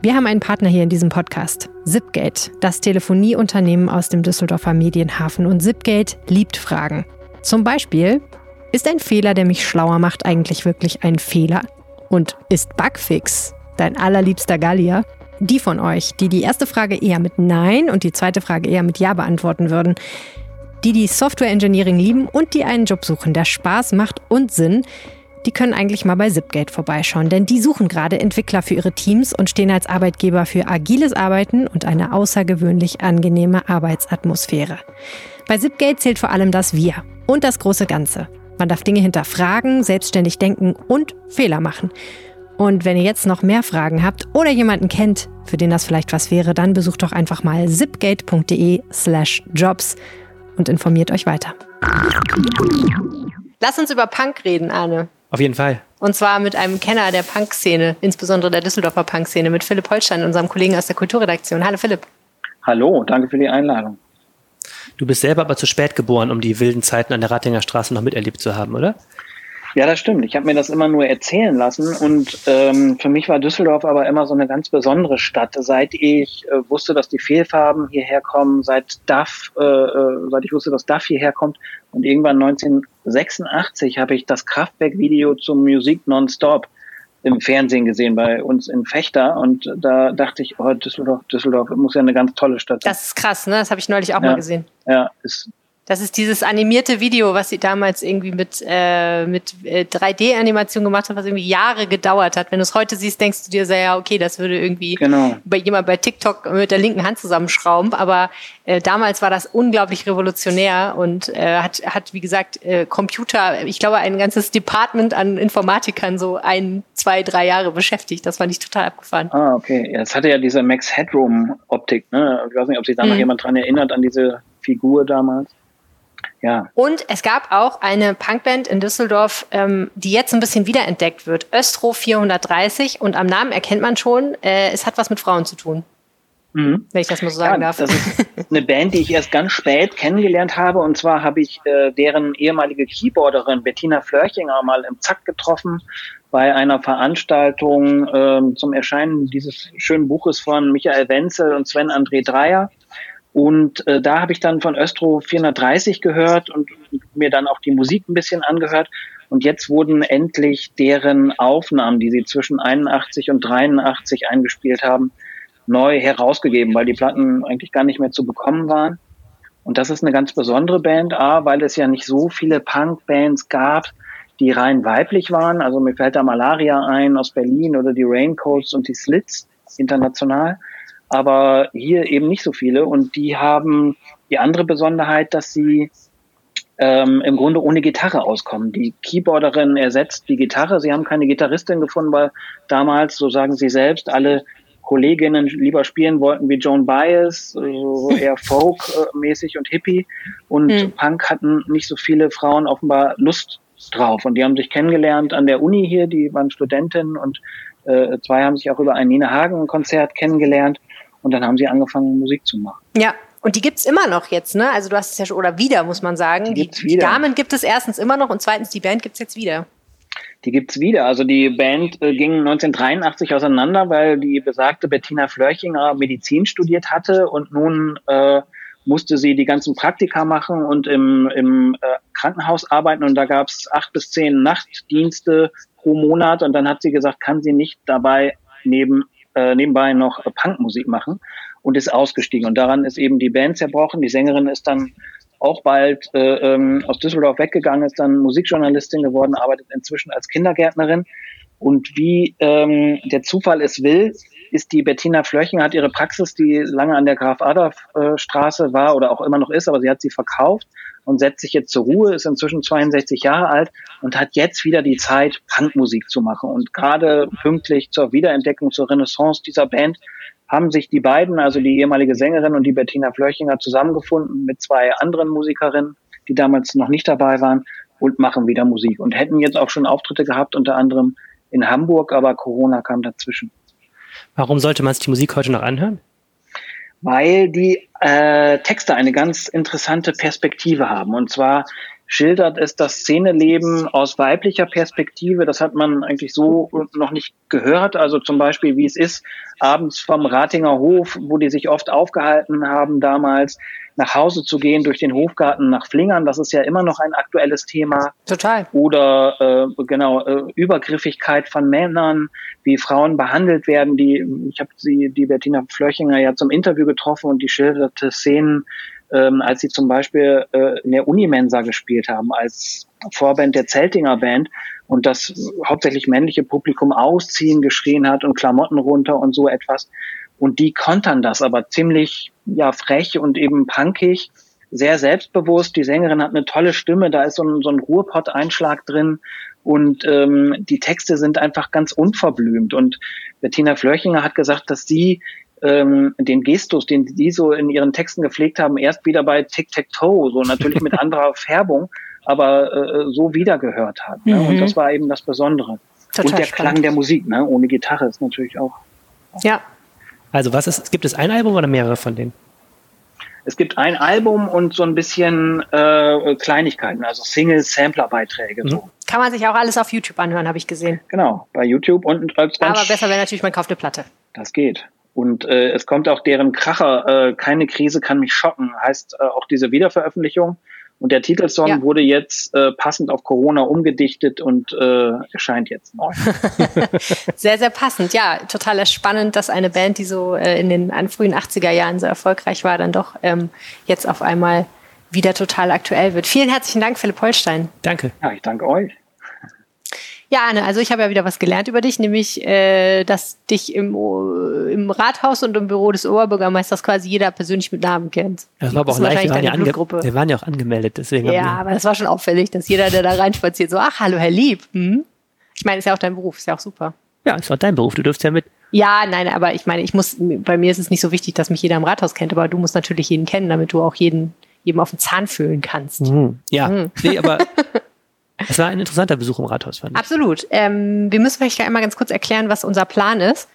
Wir haben einen Partner hier in diesem Podcast, Zipgate, das Telefonieunternehmen aus dem Düsseldorfer Medienhafen. Und Zipgate liebt Fragen. Zum Beispiel, ist ein Fehler, der mich schlauer macht, eigentlich wirklich ein Fehler? Und ist Bugfix dein allerliebster Gallier? Die von euch, die die erste Frage eher mit Nein und die zweite Frage eher mit Ja beantworten würden, die die Software Engineering lieben und die einen Job suchen, der Spaß macht und Sinn, die können eigentlich mal bei Zipgate vorbeischauen, denn die suchen gerade Entwickler für ihre Teams und stehen als Arbeitgeber für agiles Arbeiten und eine außergewöhnlich angenehme Arbeitsatmosphäre. Bei Zipgate zählt vor allem das Wir und das große Ganze. Man darf Dinge hinterfragen, selbstständig denken und Fehler machen. Und wenn ihr jetzt noch mehr Fragen habt oder jemanden kennt, für den das vielleicht was wäre, dann besucht doch einfach mal zipgate.de slash jobs und informiert euch weiter. Lass uns über Punk reden, Arne. Auf jeden Fall. Und zwar mit einem Kenner der Punk-Szene, insbesondere der Düsseldorfer Punk-Szene, mit Philipp Holstein, unserem Kollegen aus der Kulturredaktion. Hallo Philipp. Hallo, danke für die Einladung. Du bist selber aber zu spät geboren, um die wilden Zeiten an der Ratinger Straße noch miterlebt zu haben, oder? Ja, das stimmt. Ich habe mir das immer nur erzählen lassen und ähm, für mich war Düsseldorf aber immer so eine ganz besondere Stadt. Seit ich äh, wusste, dass die Fehlfarben hierher kommen, seit DAF, äh, äh seit ich wusste, dass DAF hierher kommt und irgendwann 1986 habe ich das Kraftwerk-Video zum Musik Nonstop im Fernsehen gesehen bei uns in Fechter und da dachte ich, oh, Düsseldorf, Düsseldorf muss ja eine ganz tolle Stadt sein. Das ist krass, ne? Das habe ich neulich auch ja, mal gesehen. Ja, ist das ist dieses animierte Video, was sie damals irgendwie mit, äh, mit äh, 3D-Animation gemacht hat, was irgendwie Jahre gedauert hat. Wenn du es heute siehst, denkst du dir sehr, ja, okay, das würde irgendwie genau. bei jemand bei TikTok mit der linken Hand zusammenschrauben. Aber äh, damals war das unglaublich revolutionär und äh, hat, hat, wie gesagt, äh, Computer, ich glaube, ein ganzes Department an Informatikern so ein, zwei, drei Jahre beschäftigt. Das fand ich total abgefahren. Ah, okay. Ja, es hatte ja diese Max Headroom-Optik, ne? Ich weiß nicht, ob sich da noch mhm. jemand dran erinnert, an diese Figur damals. Ja. Und es gab auch eine Punkband in Düsseldorf, ähm, die jetzt ein bisschen wiederentdeckt wird. Östro 430 und am Namen erkennt man schon, äh, es hat was mit Frauen zu tun. Mhm. Wenn ich das mal so sagen ja, darf. Das ist eine Band, die ich erst ganz spät kennengelernt habe. Und zwar habe ich äh, deren ehemalige Keyboarderin Bettina Flörchinger mal im Zack getroffen bei einer Veranstaltung äh, zum Erscheinen dieses schönen Buches von Michael Wenzel und Sven André Dreier. Und äh, da habe ich dann von Östro 430 gehört und, mir dann auch die Musik ein bisschen angehört. Und jetzt wurden endlich deren Aufnahmen, die sie zwischen 81 und 83 eingespielt haben, neu herausgegeben, weil die Platten eigentlich gar nicht mehr zu bekommen waren. Und das ist eine ganz besondere Band, A, weil es ja nicht so viele Punk-Bands gab, die rein weiblich waren. Also mir fällt da Malaria ein aus Berlin oder die Raincoats und die Slits international. Aber hier eben nicht so viele. Und die haben die andere Besonderheit, dass sie ähm, im Grunde ohne Gitarre auskommen. Die Keyboarderin ersetzt die Gitarre. Sie haben keine Gitarristin gefunden, weil damals, so sagen sie selbst, alle Kolleginnen lieber spielen wollten wie Joan Baez, so eher Folk-mäßig und Hippie. Und hm. Punk hatten nicht so viele Frauen offenbar Lust drauf. Und die haben sich kennengelernt an der Uni hier, die waren Studentinnen und äh, zwei haben sich auch über ein Nina Hagen-Konzert kennengelernt. Und dann haben sie angefangen, Musik zu machen. Ja, und die gibt's immer noch jetzt, ne? Also du hast es ja schon, oder wieder, muss man sagen. Die, die, die Damen gibt es erstens immer noch und zweitens die Band gibt's jetzt wieder. Die gibt's wieder. Also die Band äh, ging 1983 auseinander, weil die besagte Bettina Flörchinger Medizin studiert hatte und nun äh, musste sie die ganzen Praktika machen und im, im äh, Krankenhaus arbeiten und da gab's acht bis zehn Nachtdienste pro Monat und dann hat sie gesagt, kann sie nicht dabei neben, äh, nebenbei noch Punkmusik machen und ist ausgestiegen. Und daran ist eben die Band zerbrochen. Die Sängerin ist dann auch bald äh, ähm, aus Düsseldorf weggegangen, ist dann Musikjournalistin geworden, arbeitet inzwischen als Kindergärtnerin. Und wie ähm, der Zufall es will, ist die Bettina Flöchen, hat ihre Praxis, die lange an der Graf-Adolf-Straße äh, war oder auch immer noch ist, aber sie hat sie verkauft und setzt sich jetzt zur Ruhe, ist inzwischen 62 Jahre alt und hat jetzt wieder die Zeit, Punkmusik zu machen. Und gerade pünktlich zur Wiederentdeckung, zur Renaissance dieser Band haben sich die beiden, also die ehemalige Sängerin und die Bettina Flörchinger, zusammengefunden mit zwei anderen Musikerinnen, die damals noch nicht dabei waren und machen wieder Musik und hätten jetzt auch schon Auftritte gehabt, unter anderem in Hamburg, aber Corona kam dazwischen. Warum sollte man sich die Musik heute noch anhören? Weil die äh, Texte eine ganz interessante Perspektive haben. Und zwar schildert es das Szeneleben aus weiblicher Perspektive. Das hat man eigentlich so noch nicht gehört. Also zum Beispiel, wie es ist, abends vom Ratinger Hof, wo die sich oft aufgehalten haben damals, nach Hause zu gehen durch den Hofgarten nach Flingern. Das ist ja immer noch ein aktuelles Thema. Total. Oder äh, genau äh, Übergriffigkeit von Männern, wie Frauen behandelt werden. Die ich habe sie die Bettina Flöchinger ja zum Interview getroffen und die schilderte Szenen ähm, als sie zum Beispiel äh, in der Unimensa gespielt haben, als Vorband der Zeltinger Band und das hauptsächlich männliche Publikum ausziehen geschrien hat und Klamotten runter und so etwas. Und die kontern das aber ziemlich ja frech und eben punkig, sehr selbstbewusst. Die Sängerin hat eine tolle Stimme, da ist so ein, so ein Ruhrpott-Einschlag drin und ähm, die Texte sind einfach ganz unverblümt. Und Bettina Flörchinger hat gesagt, dass sie ähm, den Gestus, den die so in ihren Texten gepflegt haben, erst wieder bei Tic-Tac-Toe, so natürlich mit anderer Färbung, aber äh, so wiedergehört hat. Ne? Und mhm. das war eben das Besondere. Total und der spannend. Klang der Musik, ne? ohne Gitarre ist natürlich auch. Ja. Also was ist, gibt es ein Album oder mehrere von denen? Es gibt ein Album und so ein bisschen äh, Kleinigkeiten, also Single-Sampler-Beiträge. Mhm. So. Kann man sich auch alles auf YouTube anhören, habe ich gesehen. Genau, bei YouTube und als Aber besser wäre natürlich, man kauft eine Platte. Das geht. Und äh, es kommt auch deren Kracher, äh, keine Krise kann mich schocken, heißt äh, auch diese Wiederveröffentlichung. Und der Titelsong ja. wurde jetzt äh, passend auf Corona umgedichtet und äh, erscheint jetzt neu. sehr, sehr passend. Ja, total spannend, dass eine Band, die so äh, in den frühen 80er Jahren so erfolgreich war, dann doch ähm, jetzt auf einmal wieder total aktuell wird. Vielen herzlichen Dank, Philipp Holstein. Danke. Ja, ich danke euch. Ja, Anne, also ich habe ja wieder was gelernt über dich, nämlich, äh, dass dich im, im Rathaus und im Büro des Oberbürgermeisters quasi jeder persönlich mit Namen kennt. Das war aber auch leicht, wir waren, ja ange wir waren ja auch angemeldet, deswegen. Ja, aber das war schon auffällig, dass jeder, der da reinspaziert, so, ach, hallo, Herr Lieb. Hm? Ich meine, ist ja auch dein Beruf, ist ja auch super. Ja, ist auch dein Beruf, du dürfst ja mit. Ja, nein, aber ich meine, ich muss, bei mir ist es nicht so wichtig, dass mich jeder im Rathaus kennt, aber du musst natürlich jeden kennen, damit du auch jeden, jedem auf den Zahn fühlen kannst. Mhm. Ja, mhm. nee, aber Es war ein interessanter Besuch im Rathaus, fand ich. Absolut. Ähm, wir müssen vielleicht einmal ganz kurz erklären, was unser Plan ist.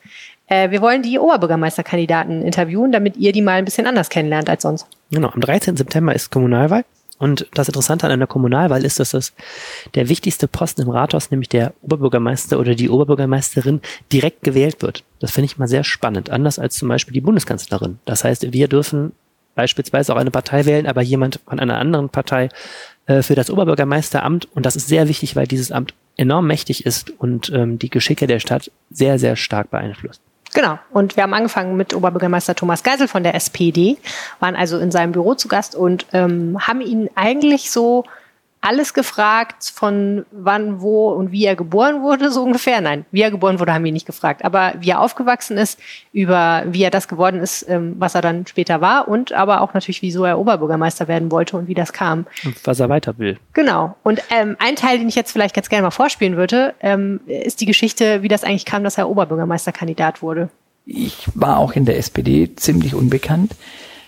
Äh, wir wollen die Oberbürgermeisterkandidaten interviewen, damit ihr die mal ein bisschen anders kennenlernt als sonst. Genau, am 13. September ist Kommunalwahl. Und das Interessante an einer Kommunalwahl ist, dass das der wichtigste Posten im Rathaus, nämlich der Oberbürgermeister oder die Oberbürgermeisterin, direkt gewählt wird. Das finde ich mal sehr spannend, anders als zum Beispiel die Bundeskanzlerin. Das heißt, wir dürfen beispielsweise auch eine Partei wählen, aber jemand von einer anderen Partei äh, für das Oberbürgermeisteramt. Und das ist sehr wichtig, weil dieses Amt enorm mächtig ist und ähm, die Geschicke der Stadt sehr, sehr stark beeinflusst. Genau. Und wir haben angefangen mit Oberbürgermeister Thomas Geisel von der SPD, waren also in seinem Büro zu Gast und ähm, haben ihn eigentlich so alles gefragt, von wann, wo und wie er geboren wurde, so ungefähr. Nein, wie er geboren wurde, haben wir nicht gefragt. Aber wie er aufgewachsen ist, über wie er das geworden ist, ähm, was er dann später war und aber auch natürlich, wieso er Oberbürgermeister werden wollte und wie das kam. Und was er weiter will. Genau. Und ähm, ein Teil, den ich jetzt vielleicht ganz gerne mal vorspielen würde, ähm, ist die Geschichte, wie das eigentlich kam, dass er Oberbürgermeisterkandidat wurde. Ich war auch in der SPD ziemlich unbekannt.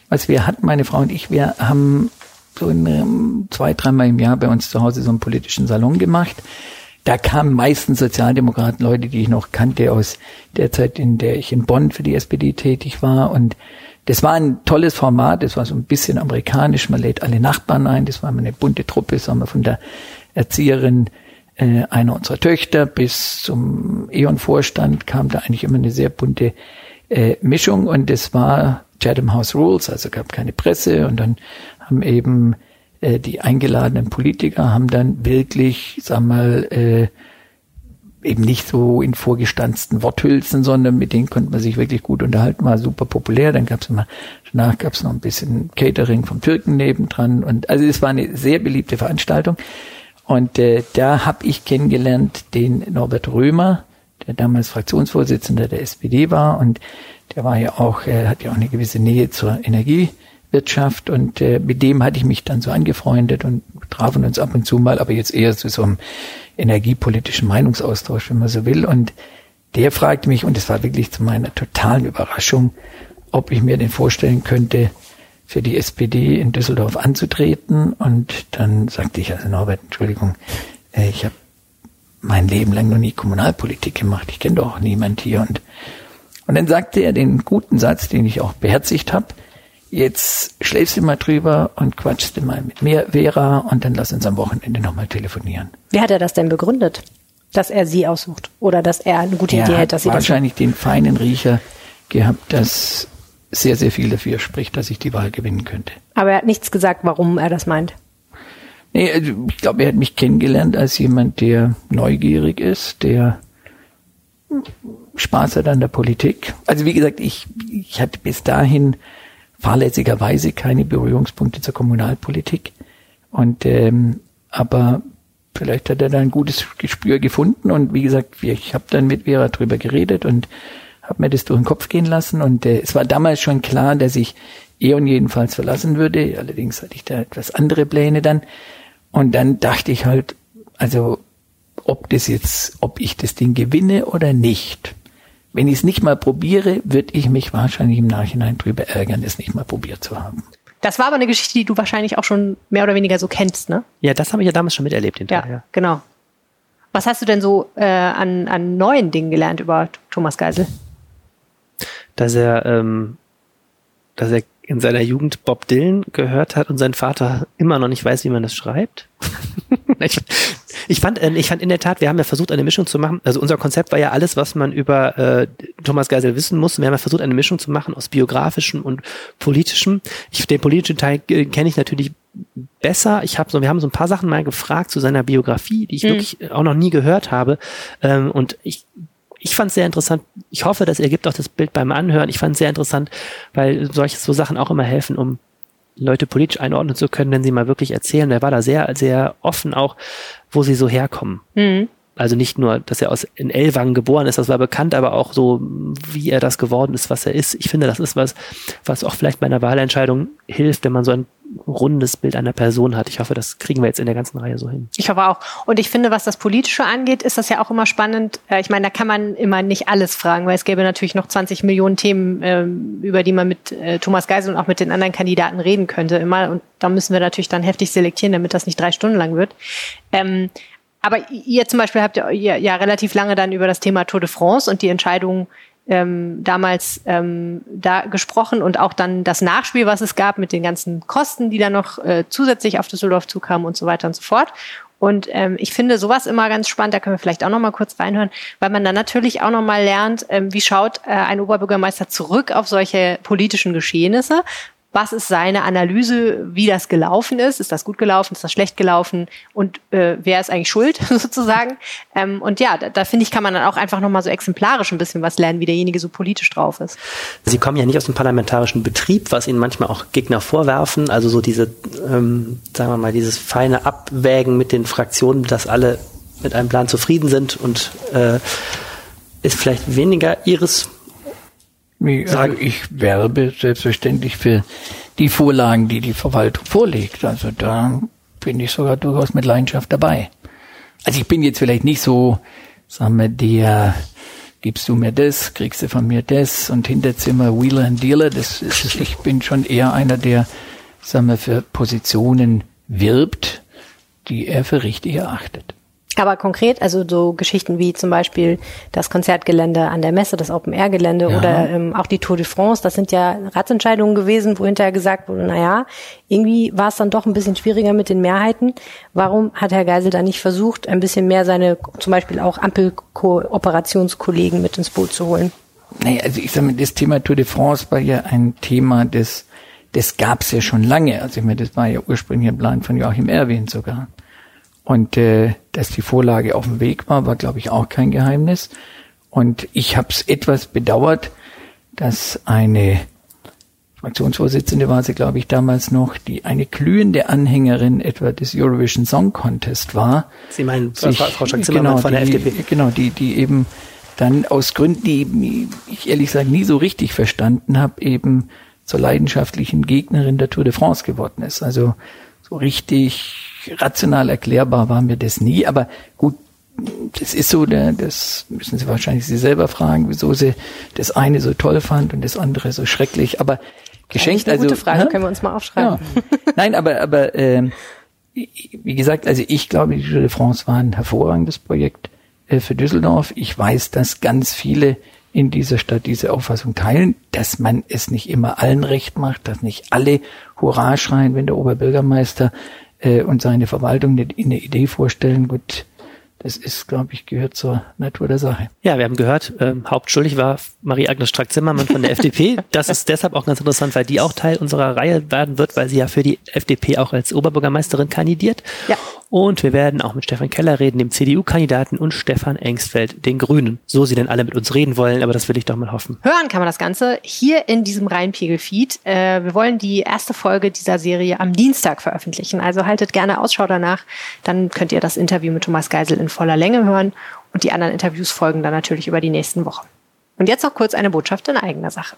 Was wir hatten, meine Frau und ich, wir haben so in, ähm, zwei, dreimal im Jahr bei uns zu Hause so einen politischen Salon gemacht. Da kamen meistens Sozialdemokraten, Leute, die ich noch kannte aus der Zeit, in der ich in Bonn für die SPD tätig war. Und das war ein tolles Format, das war so ein bisschen amerikanisch, man lädt alle Nachbarn ein, das war eine bunte Truppe, sagen wir von der Erzieherin äh, einer unserer Töchter bis zum E.ON-Vorstand kam da eigentlich immer eine sehr bunte äh, Mischung. Und es war Chatham House Rules, also gab keine Presse. Und dann haben eben äh, die eingeladenen Politiker haben dann wirklich, sag mal, äh, eben nicht so in vorgestanzten Worthülsen, sondern mit denen konnte man sich wirklich gut unterhalten, war super populär. Dann gab es immer, danach gab es noch ein bisschen Catering vom Türken nebendran. Und also es war eine sehr beliebte Veranstaltung. Und äh, da habe ich kennengelernt den Norbert Römer, der damals Fraktionsvorsitzender der SPD war und der war ja auch, er hat ja auch eine gewisse Nähe zur Energie Wirtschaft und äh, mit dem hatte ich mich dann so angefreundet und trafen uns ab und zu mal, aber jetzt eher zu so einem energiepolitischen Meinungsaustausch, wenn man so will. Und der fragte mich, und es war wirklich zu meiner totalen Überraschung, ob ich mir den vorstellen könnte, für die SPD in Düsseldorf anzutreten. Und dann sagte ich, also Norbert, Entschuldigung, äh, ich habe mein Leben lang noch nie Kommunalpolitik gemacht. Ich kenne doch auch niemand hier. Und, und dann sagte er den guten Satz, den ich auch beherzigt habe, jetzt schläfst du mal drüber und quatschst du mal mit mir, Vera, und dann lass uns am Wochenende nochmal telefonieren. Wie hat er das denn begründet? Dass er sie aussucht oder dass er eine gute er Idee hat, dass sie wahrscheinlich das den feinen Riecher gehabt, dass sehr, sehr viel dafür spricht, dass ich die Wahl gewinnen könnte. Aber er hat nichts gesagt, warum er das meint. Nee, also ich glaube, er hat mich kennengelernt als jemand, der neugierig ist, der Spaß hat an der Politik. Also wie gesagt, ich, ich hatte bis dahin fahrlässigerweise keine Berührungspunkte zur Kommunalpolitik. Und ähm, aber vielleicht hat er da ein gutes Gespür gefunden und wie gesagt, ich habe dann mit Vera drüber geredet und habe mir das durch den Kopf gehen lassen und äh, es war damals schon klar, dass ich E.ON jedenfalls verlassen würde. Allerdings hatte ich da etwas andere Pläne dann und dann dachte ich halt, also ob das jetzt, ob ich das Ding gewinne oder nicht, wenn ich es nicht mal probiere, würde ich mich wahrscheinlich im Nachhinein drüber ärgern, es nicht mal probiert zu haben. Das war aber eine Geschichte, die du wahrscheinlich auch schon mehr oder weniger so kennst, ne? Ja, das habe ich ja damals schon miterlebt hinterher. Ja, genau. Was hast du denn so äh, an, an neuen Dingen gelernt über Thomas Geisel? Dass er, ähm, dass er in seiner Jugend Bob Dylan gehört hat und sein Vater immer noch nicht weiß, wie man das schreibt. ich, ich fand, äh, ich fand in der Tat, wir haben ja versucht, eine Mischung zu machen. Also unser Konzept war ja alles, was man über äh, Thomas Geisel wissen muss. Wir haben ja versucht, eine Mischung zu machen aus biografischem und politischem. Ich, den politischen Teil äh, kenne ich natürlich besser. Ich habe so, wir haben so ein paar Sachen mal gefragt zu seiner Biografie, die ich mhm. wirklich auch noch nie gehört habe. Ähm, und ich ich fand es sehr interessant. Ich hoffe, das ergibt auch das Bild beim Anhören. Ich fand es sehr interessant, weil solche so Sachen auch immer helfen, um Leute politisch einordnen zu können, wenn sie mal wirklich erzählen. Der war da sehr, sehr offen auch, wo sie so herkommen. Mhm. Also nicht nur, dass er aus in Ellwangen geboren ist, das war bekannt, aber auch so, wie er das geworden ist, was er ist. Ich finde, das ist was, was auch vielleicht bei einer Wahlentscheidung hilft, wenn man so ein rundes Bild einer Person hat. Ich hoffe, das kriegen wir jetzt in der ganzen Reihe so hin. Ich hoffe auch. Und ich finde, was das Politische angeht, ist das ja auch immer spannend. Äh, ich meine, da kann man immer nicht alles fragen, weil es gäbe natürlich noch 20 Millionen Themen, ähm, über die man mit äh, Thomas Geisel und auch mit den anderen Kandidaten reden könnte immer. Und da müssen wir natürlich dann heftig selektieren, damit das nicht drei Stunden lang wird. Aber ihr zum Beispiel habt ja, ja relativ lange dann über das Thema Tour de France und die Entscheidung ähm, damals ähm, da gesprochen und auch dann das Nachspiel, was es gab mit den ganzen Kosten, die dann noch äh, zusätzlich auf Düsseldorf zukamen und so weiter und so fort. Und ähm, ich finde sowas immer ganz spannend, da können wir vielleicht auch noch mal kurz reinhören, weil man dann natürlich auch noch mal lernt, ähm, wie schaut äh, ein Oberbürgermeister zurück auf solche politischen Geschehnisse was ist seine Analyse, wie das gelaufen ist. Ist das gut gelaufen? Ist das schlecht gelaufen? Und äh, wer ist eigentlich schuld sozusagen? Ähm, und ja, da, da finde ich, kann man dann auch einfach nochmal so exemplarisch ein bisschen was lernen, wie derjenige so politisch drauf ist. Sie kommen ja nicht aus dem parlamentarischen Betrieb, was Ihnen manchmal auch Gegner vorwerfen. Also so diese, ähm, sagen wir mal, dieses feine Abwägen mit den Fraktionen, dass alle mit einem Plan zufrieden sind und äh, ist vielleicht weniger Ihres also ich werbe selbstverständlich für die Vorlagen, die die Verwaltung vorlegt. Also da bin ich sogar durchaus mit Leidenschaft dabei. Also ich bin jetzt vielleicht nicht so, sagen wir, der, gibst du mir das, kriegst du von mir das und Hinterzimmer Wheeler and Dealer. Das ist, ich bin schon eher einer, der, sagen wir, für Positionen wirbt, die er für richtig erachtet. Aber konkret, also so Geschichten wie zum Beispiel das Konzertgelände an der Messe, das Open-Air-Gelände ja. oder ähm, auch die Tour de France, das sind ja Ratsentscheidungen gewesen, wo hinterher gesagt wurde, naja, irgendwie war es dann doch ein bisschen schwieriger mit den Mehrheiten. Warum hat Herr Geisel da nicht versucht, ein bisschen mehr seine zum Beispiel auch Ampel-Kooperationskollegen mit ins Boot zu holen? Naja, also ich sage mal, das Thema Tour de France war ja ein Thema, das, das gab es ja schon lange. Also ich meine, das war ja ursprünglich ein Plan von Joachim Erwin sogar. Und äh, dass die Vorlage auf dem Weg war, war, glaube ich, auch kein Geheimnis. Und ich habe es etwas bedauert, dass eine Fraktionsvorsitzende war sie, glaube ich, damals noch, die eine glühende Anhängerin etwa des Eurovision Song Contest war. Sie meinen sich, Frau Schank-Zimmermann genau, von der die, FDP? Genau, die, die eben dann aus Gründen, die ich ehrlich gesagt nie so richtig verstanden habe, eben zur leidenschaftlichen Gegnerin der Tour de France geworden ist. Also so richtig rational erklärbar war mir das nie, aber gut, das ist so, das müssen Sie wahrscheinlich Sie selber fragen, wieso Sie das eine so toll fand und das andere so schrecklich, aber geschenkt, eine also. Gute Frage, ja? können wir uns mal aufschreiben. Ja. Nein, aber, aber, äh, wie gesagt, also ich glaube, die Tour de France war ein hervorragendes Projekt äh, für Düsseldorf. Ich weiß, dass ganz viele in dieser Stadt diese Auffassung teilen, dass man es nicht immer allen recht macht, dass nicht alle Hurra schreien, wenn der Oberbürgermeister äh, und seine Verwaltung eine, eine Idee vorstellen. Gut, das ist, glaube ich, gehört zur Natur der Sache. Ja, wir haben gehört, ähm, hauptschuldig war Marie-Agnes Strack-Zimmermann von der FDP. Das ist deshalb auch ganz interessant, weil die auch Teil unserer Reihe werden wird, weil sie ja für die FDP auch als Oberbürgermeisterin kandidiert. Ja. Und wir werden auch mit Stefan Keller reden, dem CDU-Kandidaten, und Stefan Engstfeld, den Grünen. So sie denn alle mit uns reden wollen, aber das will ich doch mal hoffen. Hören kann man das Ganze hier in diesem Rheinpegel-Feed. Äh, wir wollen die erste Folge dieser Serie am Dienstag veröffentlichen. Also haltet gerne Ausschau danach. Dann könnt ihr das Interview mit Thomas Geisel in voller Länge hören. Und die anderen Interviews folgen dann natürlich über die nächsten Wochen. Und jetzt noch kurz eine Botschaft in eigener Sache.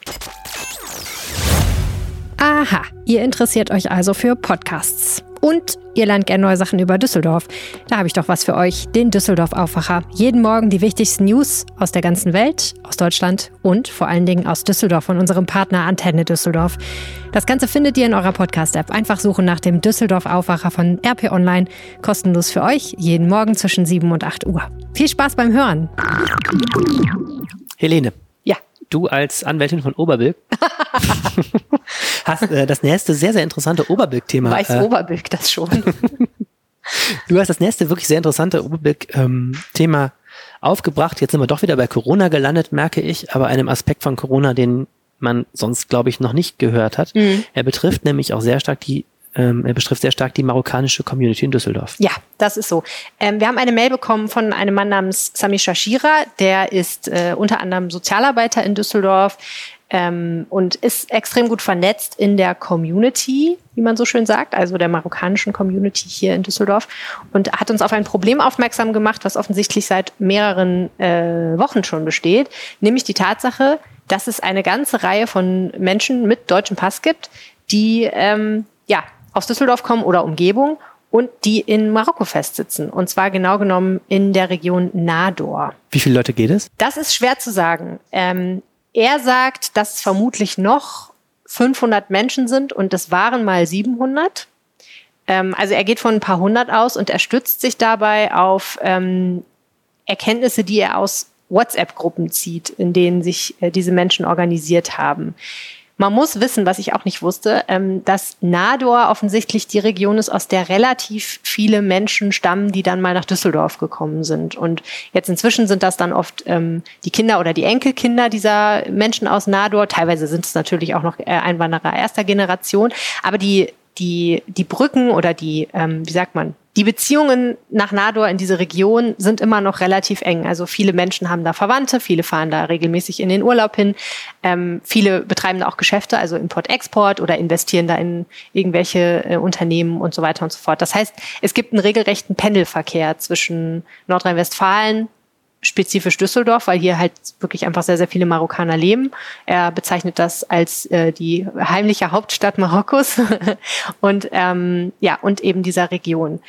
Aha, ihr interessiert euch also für Podcasts. Und ihr lernt gerne neue Sachen über Düsseldorf. Da habe ich doch was für euch, den Düsseldorf Aufwacher. Jeden Morgen die wichtigsten News aus der ganzen Welt, aus Deutschland und vor allen Dingen aus Düsseldorf von unserem Partner Antenne Düsseldorf. Das Ganze findet ihr in eurer Podcast-App. Einfach suchen nach dem Düsseldorf Aufwacher von RP Online. Kostenlos für euch, jeden Morgen zwischen 7 und 8 Uhr. Viel Spaß beim Hören. Helene. Du als Anwältin von Oberbilk hast äh, das nächste sehr, sehr interessante Oberbilk-Thema. Weiß äh, Oberbilk das schon? du hast das nächste wirklich sehr interessante Oberbilk-Thema ähm, aufgebracht. Jetzt sind wir doch wieder bei Corona gelandet, merke ich, aber einem Aspekt von Corona, den man sonst, glaube ich, noch nicht gehört hat. Mhm. Er betrifft nämlich auch sehr stark die ähm, er betrifft sehr stark die marokkanische Community in Düsseldorf. Ja, das ist so. Ähm, wir haben eine Mail bekommen von einem Mann namens Sami Shashira, der ist äh, unter anderem Sozialarbeiter in Düsseldorf ähm, und ist extrem gut vernetzt in der Community, wie man so schön sagt, also der marokkanischen Community hier in Düsseldorf und hat uns auf ein Problem aufmerksam gemacht, was offensichtlich seit mehreren äh, Wochen schon besteht, nämlich die Tatsache, dass es eine ganze Reihe von Menschen mit deutschem Pass gibt, die ähm, ja aus Düsseldorf kommen oder Umgebung und die in Marokko festsitzen. Und zwar genau genommen in der Region Nador. Wie viele Leute geht es? Das ist schwer zu sagen. Ähm, er sagt, dass es vermutlich noch 500 Menschen sind und es waren mal 700. Ähm, also er geht von ein paar hundert aus und er stützt sich dabei auf ähm, Erkenntnisse, die er aus WhatsApp-Gruppen zieht, in denen sich äh, diese Menschen organisiert haben. Man muss wissen, was ich auch nicht wusste, ähm, dass Nador offensichtlich die Region ist, aus der relativ viele Menschen stammen, die dann mal nach Düsseldorf gekommen sind. Und jetzt inzwischen sind das dann oft ähm, die Kinder oder die Enkelkinder dieser Menschen aus Nador. Teilweise sind es natürlich auch noch äh, Einwanderer erster Generation. Aber die die, die Brücken oder die, ähm, wie sagt man, die Beziehungen nach Nador in diese Region sind immer noch relativ eng. Also viele Menschen haben da Verwandte, viele fahren da regelmäßig in den Urlaub hin. Ähm, viele betreiben da auch Geschäfte, also Import-Export oder investieren da in irgendwelche äh, Unternehmen und so weiter und so fort. Das heißt, es gibt einen regelrechten Pendelverkehr zwischen Nordrhein-Westfalen, spezifisch Düsseldorf, weil hier halt wirklich einfach sehr, sehr viele Marokkaner leben. Er bezeichnet das als äh, die heimliche Hauptstadt Marokkos und ähm, ja und eben dieser Region.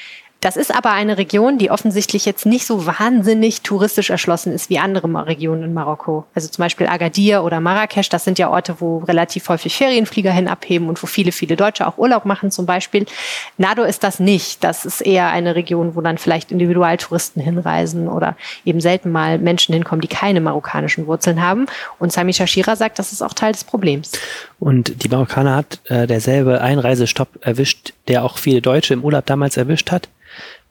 Das ist aber eine Region, die offensichtlich jetzt nicht so wahnsinnig touristisch erschlossen ist wie andere Regionen in Marokko. Also zum Beispiel Agadir oder Marrakesch, das sind ja Orte, wo relativ häufig Ferienflieger hin abheben und wo viele, viele Deutsche auch Urlaub machen zum Beispiel. Nado ist das nicht. Das ist eher eine Region, wo dann vielleicht Individualtouristen hinreisen oder eben selten mal Menschen hinkommen, die keine marokkanischen Wurzeln haben. Und Sami Shashira sagt, das ist auch Teil des Problems. Und die Marokkaner hat äh, derselbe Einreisestopp erwischt, der auch viele Deutsche im Urlaub damals erwischt hat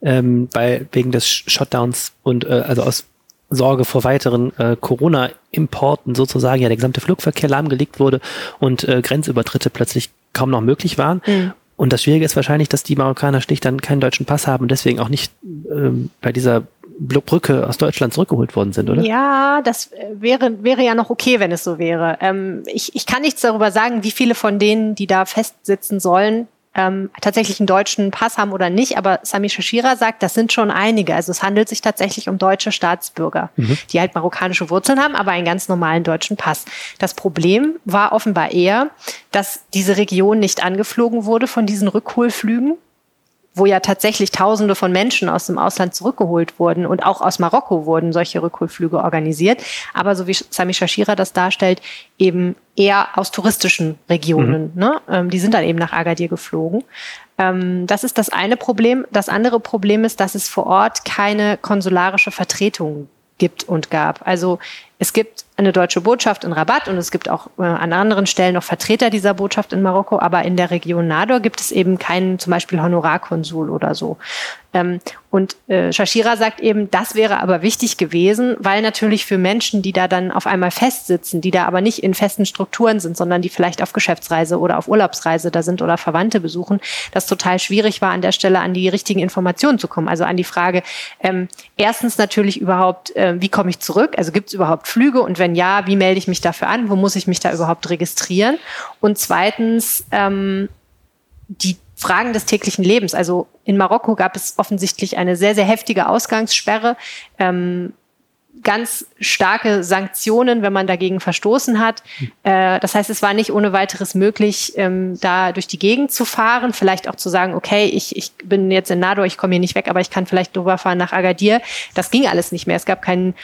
ähm, weil wegen des Shutdowns und äh, also aus Sorge vor weiteren äh, Corona-Importen sozusagen ja der gesamte Flugverkehr lahmgelegt wurde und äh, Grenzübertritte plötzlich kaum noch möglich waren. Mhm. Und das Schwierige ist wahrscheinlich, dass die Marokkaner schlicht dann keinen deutschen Pass haben und deswegen auch nicht ähm, bei dieser Brücke aus Deutschland zurückgeholt worden sind, oder? Ja, das äh, wäre, wäre ja noch okay, wenn es so wäre. Ähm, ich, ich kann nichts darüber sagen, wie viele von denen, die da festsitzen sollen, ähm, tatsächlich einen deutschen Pass haben oder nicht, aber Sami Shashira sagt, das sind schon einige. Also es handelt sich tatsächlich um deutsche Staatsbürger, mhm. die halt marokkanische Wurzeln haben, aber einen ganz normalen deutschen Pass. Das Problem war offenbar eher, dass diese Region nicht angeflogen wurde von diesen Rückholflügen wo ja tatsächlich Tausende von Menschen aus dem Ausland zurückgeholt wurden und auch aus Marokko wurden solche Rückholflüge organisiert. Aber so wie Sami Shashira das darstellt, eben eher aus touristischen Regionen. Mhm. Ne? Ähm, die sind dann eben nach Agadir geflogen. Ähm, das ist das eine Problem. Das andere Problem ist, dass es vor Ort keine konsularische Vertretung gibt und gab. Also es gibt eine deutsche Botschaft in Rabat und es gibt auch äh, an anderen Stellen noch Vertreter dieser Botschaft in Marokko, aber in der Region Nador gibt es eben keinen zum Beispiel Honorarkonsul oder so. Ähm, und äh, Shashira sagt eben, das wäre aber wichtig gewesen, weil natürlich für Menschen, die da dann auf einmal festsitzen, die da aber nicht in festen Strukturen sind, sondern die vielleicht auf Geschäftsreise oder auf Urlaubsreise da sind oder Verwandte besuchen, das total schwierig war, an der Stelle an die richtigen Informationen zu kommen. Also an die Frage, ähm, erstens natürlich überhaupt, äh, wie komme ich zurück? Also gibt es überhaupt Flüge und wenn ja, wie melde ich mich dafür an? Wo muss ich mich da überhaupt registrieren? Und zweitens, ähm, die Fragen des täglichen Lebens. Also in Marokko gab es offensichtlich eine sehr, sehr heftige Ausgangssperre. Ähm, ganz starke Sanktionen, wenn man dagegen verstoßen hat. Äh, das heißt, es war nicht ohne weiteres möglich, ähm, da durch die Gegend zu fahren, vielleicht auch zu sagen, okay, ich, ich bin jetzt in Nador, ich komme hier nicht weg, aber ich kann vielleicht drüber fahren nach Agadir. Das ging alles nicht mehr. Es gab keinen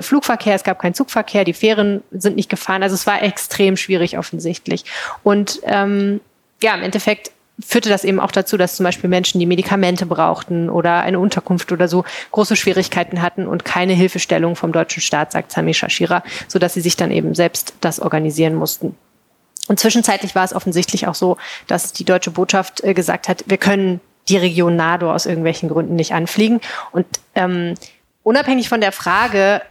Flugverkehr, es gab keinen Zugverkehr, die Fähren sind nicht gefahren. Also es war extrem schwierig offensichtlich. Und ähm, ja, im Endeffekt führte das eben auch dazu, dass zum Beispiel Menschen, die Medikamente brauchten oder eine Unterkunft oder so, große Schwierigkeiten hatten und keine Hilfestellung vom deutschen Staat, sagt Sami Shashira, so dass sie sich dann eben selbst das organisieren mussten. Und zwischenzeitlich war es offensichtlich auch so, dass die deutsche Botschaft äh, gesagt hat, wir können die Region Nado aus irgendwelchen Gründen nicht anfliegen. Und ähm, unabhängig von der Frage,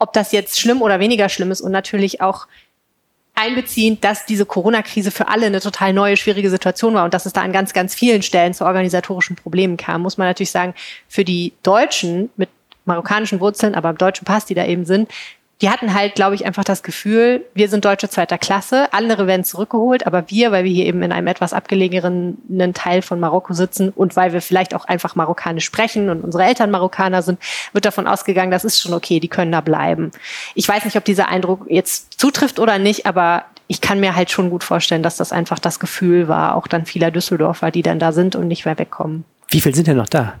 ob das jetzt schlimm oder weniger schlimm ist und natürlich auch einbeziehend, dass diese Corona-Krise für alle eine total neue, schwierige Situation war und dass es da an ganz, ganz vielen Stellen zu organisatorischen Problemen kam, muss man natürlich sagen, für die Deutschen mit marokkanischen Wurzeln, aber im deutschen Pass, die da eben sind, die hatten halt, glaube ich, einfach das Gefühl, wir sind Deutsche zweiter Klasse, andere werden zurückgeholt, aber wir, weil wir hier eben in einem etwas abgelegenen Teil von Marokko sitzen und weil wir vielleicht auch einfach Marokkanisch sprechen und unsere Eltern Marokkaner sind, wird davon ausgegangen, das ist schon okay, die können da bleiben. Ich weiß nicht, ob dieser Eindruck jetzt zutrifft oder nicht, aber ich kann mir halt schon gut vorstellen, dass das einfach das Gefühl war, auch dann vieler Düsseldorfer, die dann da sind und nicht mehr wegkommen. Wie viel sind denn noch da?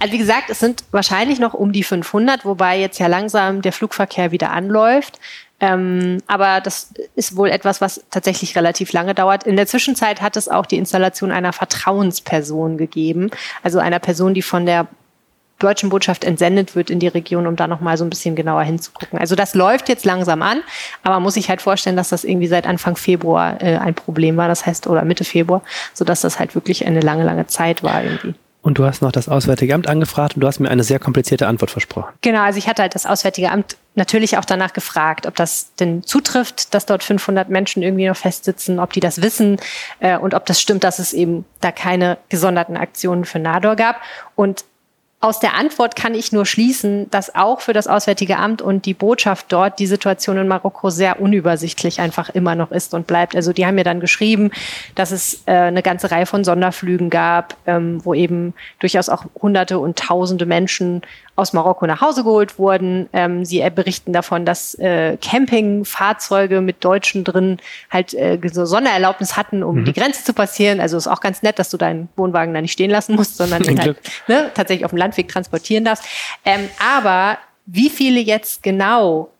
Also wie gesagt, es sind wahrscheinlich noch um die 500, wobei jetzt ja langsam der Flugverkehr wieder anläuft. Ähm, aber das ist wohl etwas, was tatsächlich relativ lange dauert. In der Zwischenzeit hat es auch die Installation einer Vertrauensperson gegeben, also einer Person, die von der deutschen Botschaft entsendet wird in die Region, um da nochmal so ein bisschen genauer hinzugucken. Also das läuft jetzt langsam an, aber man muss sich halt vorstellen, dass das irgendwie seit Anfang Februar äh, ein Problem war, das heißt, oder Mitte Februar, sodass das halt wirklich eine lange, lange Zeit war irgendwie. Und du hast noch das Auswärtige Amt angefragt und du hast mir eine sehr komplizierte Antwort versprochen. Genau, also ich hatte halt das Auswärtige Amt natürlich auch danach gefragt, ob das denn zutrifft, dass dort 500 Menschen irgendwie noch festsitzen, ob die das wissen äh, und ob das stimmt, dass es eben da keine gesonderten Aktionen für Nador gab. Und aus der Antwort kann ich nur schließen, dass auch für das Auswärtige Amt und die Botschaft dort die Situation in Marokko sehr unübersichtlich einfach immer noch ist und bleibt. Also die haben mir dann geschrieben, dass es äh, eine ganze Reihe von Sonderflügen gab, ähm, wo eben durchaus auch Hunderte und Tausende Menschen aus Marokko nach Hause geholt wurden. Ähm, sie berichten davon, dass äh, Campingfahrzeuge mit Deutschen drin halt äh, so Sondererlaubnis hatten, um mhm. die Grenze zu passieren. Also ist auch ganz nett, dass du deinen Wohnwagen da nicht stehen lassen musst, sondern ihn halt, ne, tatsächlich auf dem Landweg transportieren darfst. Ähm, aber wie viele jetzt genau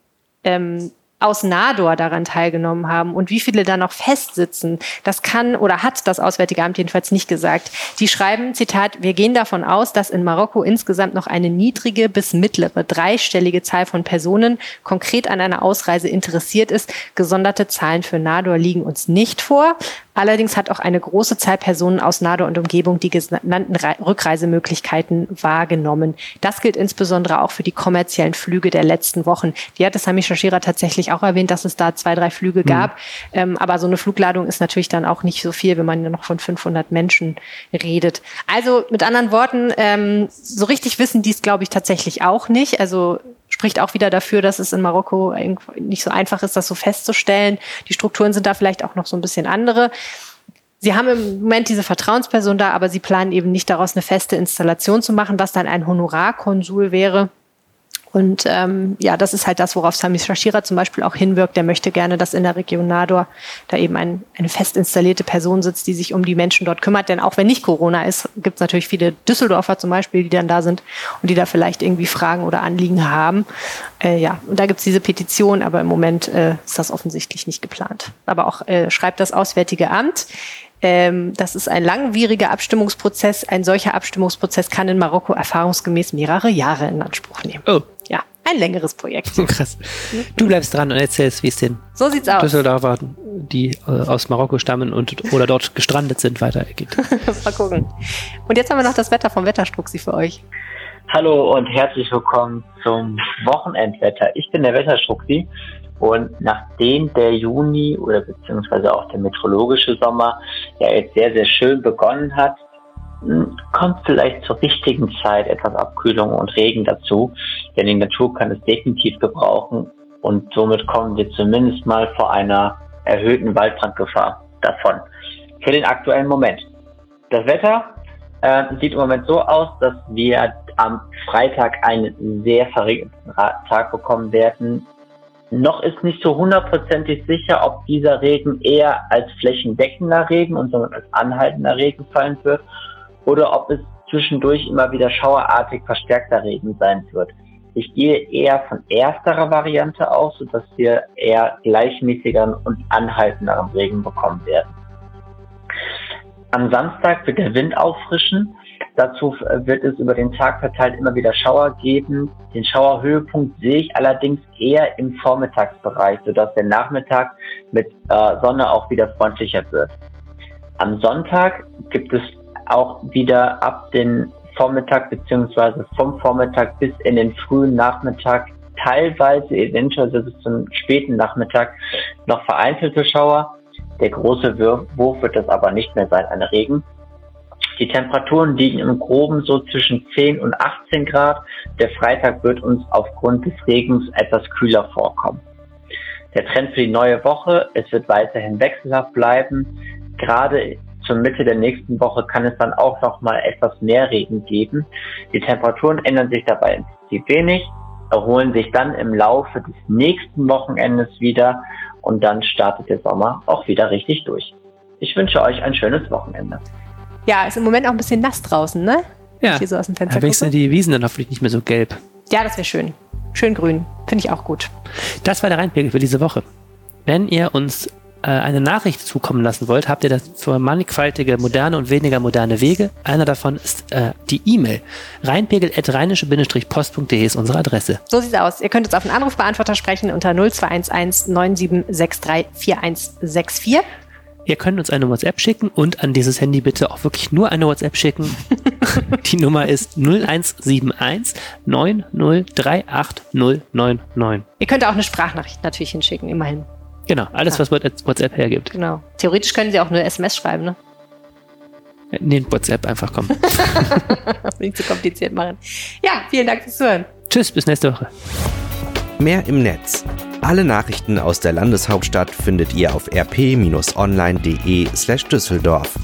ähm, aus Nador daran teilgenommen haben und wie viele da noch festsitzen, das kann oder hat das Auswärtige Amt jedenfalls nicht gesagt. Die schreiben, Zitat, wir gehen davon aus, dass in Marokko insgesamt noch eine niedrige bis mittlere dreistellige Zahl von Personen konkret an einer Ausreise interessiert ist. Gesonderte Zahlen für Nador liegen uns nicht vor. Allerdings hat auch eine große Zahl Personen aus Nador und Umgebung die genannten Rückreisemöglichkeiten wahrgenommen. Das gilt insbesondere auch für die kommerziellen Flüge der letzten Wochen. Die hat es Sami Shashira tatsächlich auch erwähnt, dass es da zwei, drei Flüge mhm. gab. Ähm, aber so eine Flugladung ist natürlich dann auch nicht so viel, wenn man noch von 500 Menschen redet. Also mit anderen Worten, ähm, so richtig wissen die es, glaube ich, tatsächlich auch nicht. Also spricht auch wieder dafür, dass es in Marokko nicht so einfach ist, das so festzustellen. Die Strukturen sind da vielleicht auch noch so ein bisschen andere. Sie haben im Moment diese Vertrauensperson da, aber sie planen eben nicht daraus eine feste Installation zu machen, was dann ein Honorarkonsul wäre. Und ähm, ja, das ist halt das, worauf Sami Shashira zum Beispiel auch hinwirkt. Der möchte gerne, dass in der Region Nador da eben ein, eine fest installierte Person sitzt, die sich um die Menschen dort kümmert. Denn auch wenn nicht Corona ist, gibt es natürlich viele Düsseldorfer zum Beispiel, die dann da sind und die da vielleicht irgendwie Fragen oder Anliegen haben. Äh, ja, und da gibt es diese Petition, aber im Moment äh, ist das offensichtlich nicht geplant. Aber auch äh, schreibt das Auswärtige Amt. Ähm, das ist ein langwieriger Abstimmungsprozess. Ein solcher Abstimmungsprozess kann in Marokko erfahrungsgemäß mehrere Jahre in Anspruch nehmen. Oh. Ja, ein längeres Projekt. Krass. Du bleibst dran und erzählst, wie es den so sieht's aus. Düsseldorfer, die äh, aus Marokko stammen und oder dort gestrandet sind, weitergeht. Mal gucken. Und jetzt haben wir noch das Wetter vom Wetterstruxi für euch. Hallo und herzlich willkommen zum Wochenendwetter. Ich bin der Wetterstruxi und nachdem der Juni oder beziehungsweise auch der meteorologische Sommer ja jetzt sehr, sehr schön begonnen hat, hm, kommt vielleicht zur richtigen Zeit etwas Abkühlung und Regen dazu, denn die Natur kann es definitiv gebrauchen und somit kommen wir zumindest mal vor einer erhöhten Waldbrandgefahr davon. Für den aktuellen Moment. Das Wetter äh, sieht im Moment so aus, dass wir am Freitag einen sehr verregneten Tag bekommen werden, noch ist nicht so hundertprozentig sicher, ob dieser Regen eher als flächendeckender Regen und somit als anhaltender Regen fallen wird oder ob es zwischendurch immer wieder schauerartig verstärkter Regen sein wird. Ich gehe eher von ersterer Variante aus, sodass wir eher gleichmäßigeren und anhaltenderen Regen bekommen werden. Am Samstag wird der Wind auffrischen Dazu wird es über den Tag verteilt immer wieder Schauer geben. Den Schauerhöhepunkt sehe ich allerdings eher im Vormittagsbereich, sodass der Nachmittag mit äh, Sonne auch wieder freundlicher wird. Am Sonntag gibt es auch wieder ab den Vormittag beziehungsweise vom Vormittag bis in den frühen Nachmittag teilweise eventuell bis zum späten Nachmittag noch vereinzelte Schauer. Der große Wurf wird das aber nicht mehr sein, ein Regen. Die Temperaturen liegen im Groben so zwischen 10 und 18 Grad. Der Freitag wird uns aufgrund des Regens etwas kühler vorkommen. Der Trend für die neue Woche, es wird weiterhin wechselhaft bleiben. Gerade zur Mitte der nächsten Woche kann es dann auch noch mal etwas mehr Regen geben. Die Temperaturen ändern sich dabei im Prinzip wenig, erholen sich dann im Laufe des nächsten Wochenendes wieder und dann startet der Sommer auch wieder richtig durch. Ich wünsche euch ein schönes Wochenende. Ja, ist im Moment auch ein bisschen nass draußen, ne? Ja. Hier so aus dem Fenster. Ja, sind die Wiesen dann hoffentlich nicht mehr so gelb. Ja, das wäre schön. Schön grün. Finde ich auch gut. Das war der Reinpegel für diese Woche. Wenn ihr uns eine Nachricht zukommen lassen wollt, habt ihr das für mannigfaltige, moderne und weniger moderne Wege. Einer davon ist äh, die E-Mail. rheinpegel.rheinische-post.de ist unsere Adresse. So sieht's aus. Ihr könnt uns auf den Anrufbeantworter sprechen unter 0211 9763 4164. Ihr könnt uns eine WhatsApp schicken und an dieses Handy bitte auch wirklich nur eine WhatsApp schicken. Die Nummer ist 0171 9038099. Ihr könnt auch eine Sprachnachricht natürlich hinschicken, immerhin. Genau, alles, was WhatsApp hergibt. Genau. Theoretisch können Sie auch nur SMS schreiben, ne? Nee, WhatsApp einfach kommen. Nicht zu kompliziert machen. Ja, vielen Dank fürs Zuhören. Tschüss, bis nächste Woche. Mehr im Netz. Alle Nachrichten aus der Landeshauptstadt findet ihr auf rp-online.de slash Düsseldorf.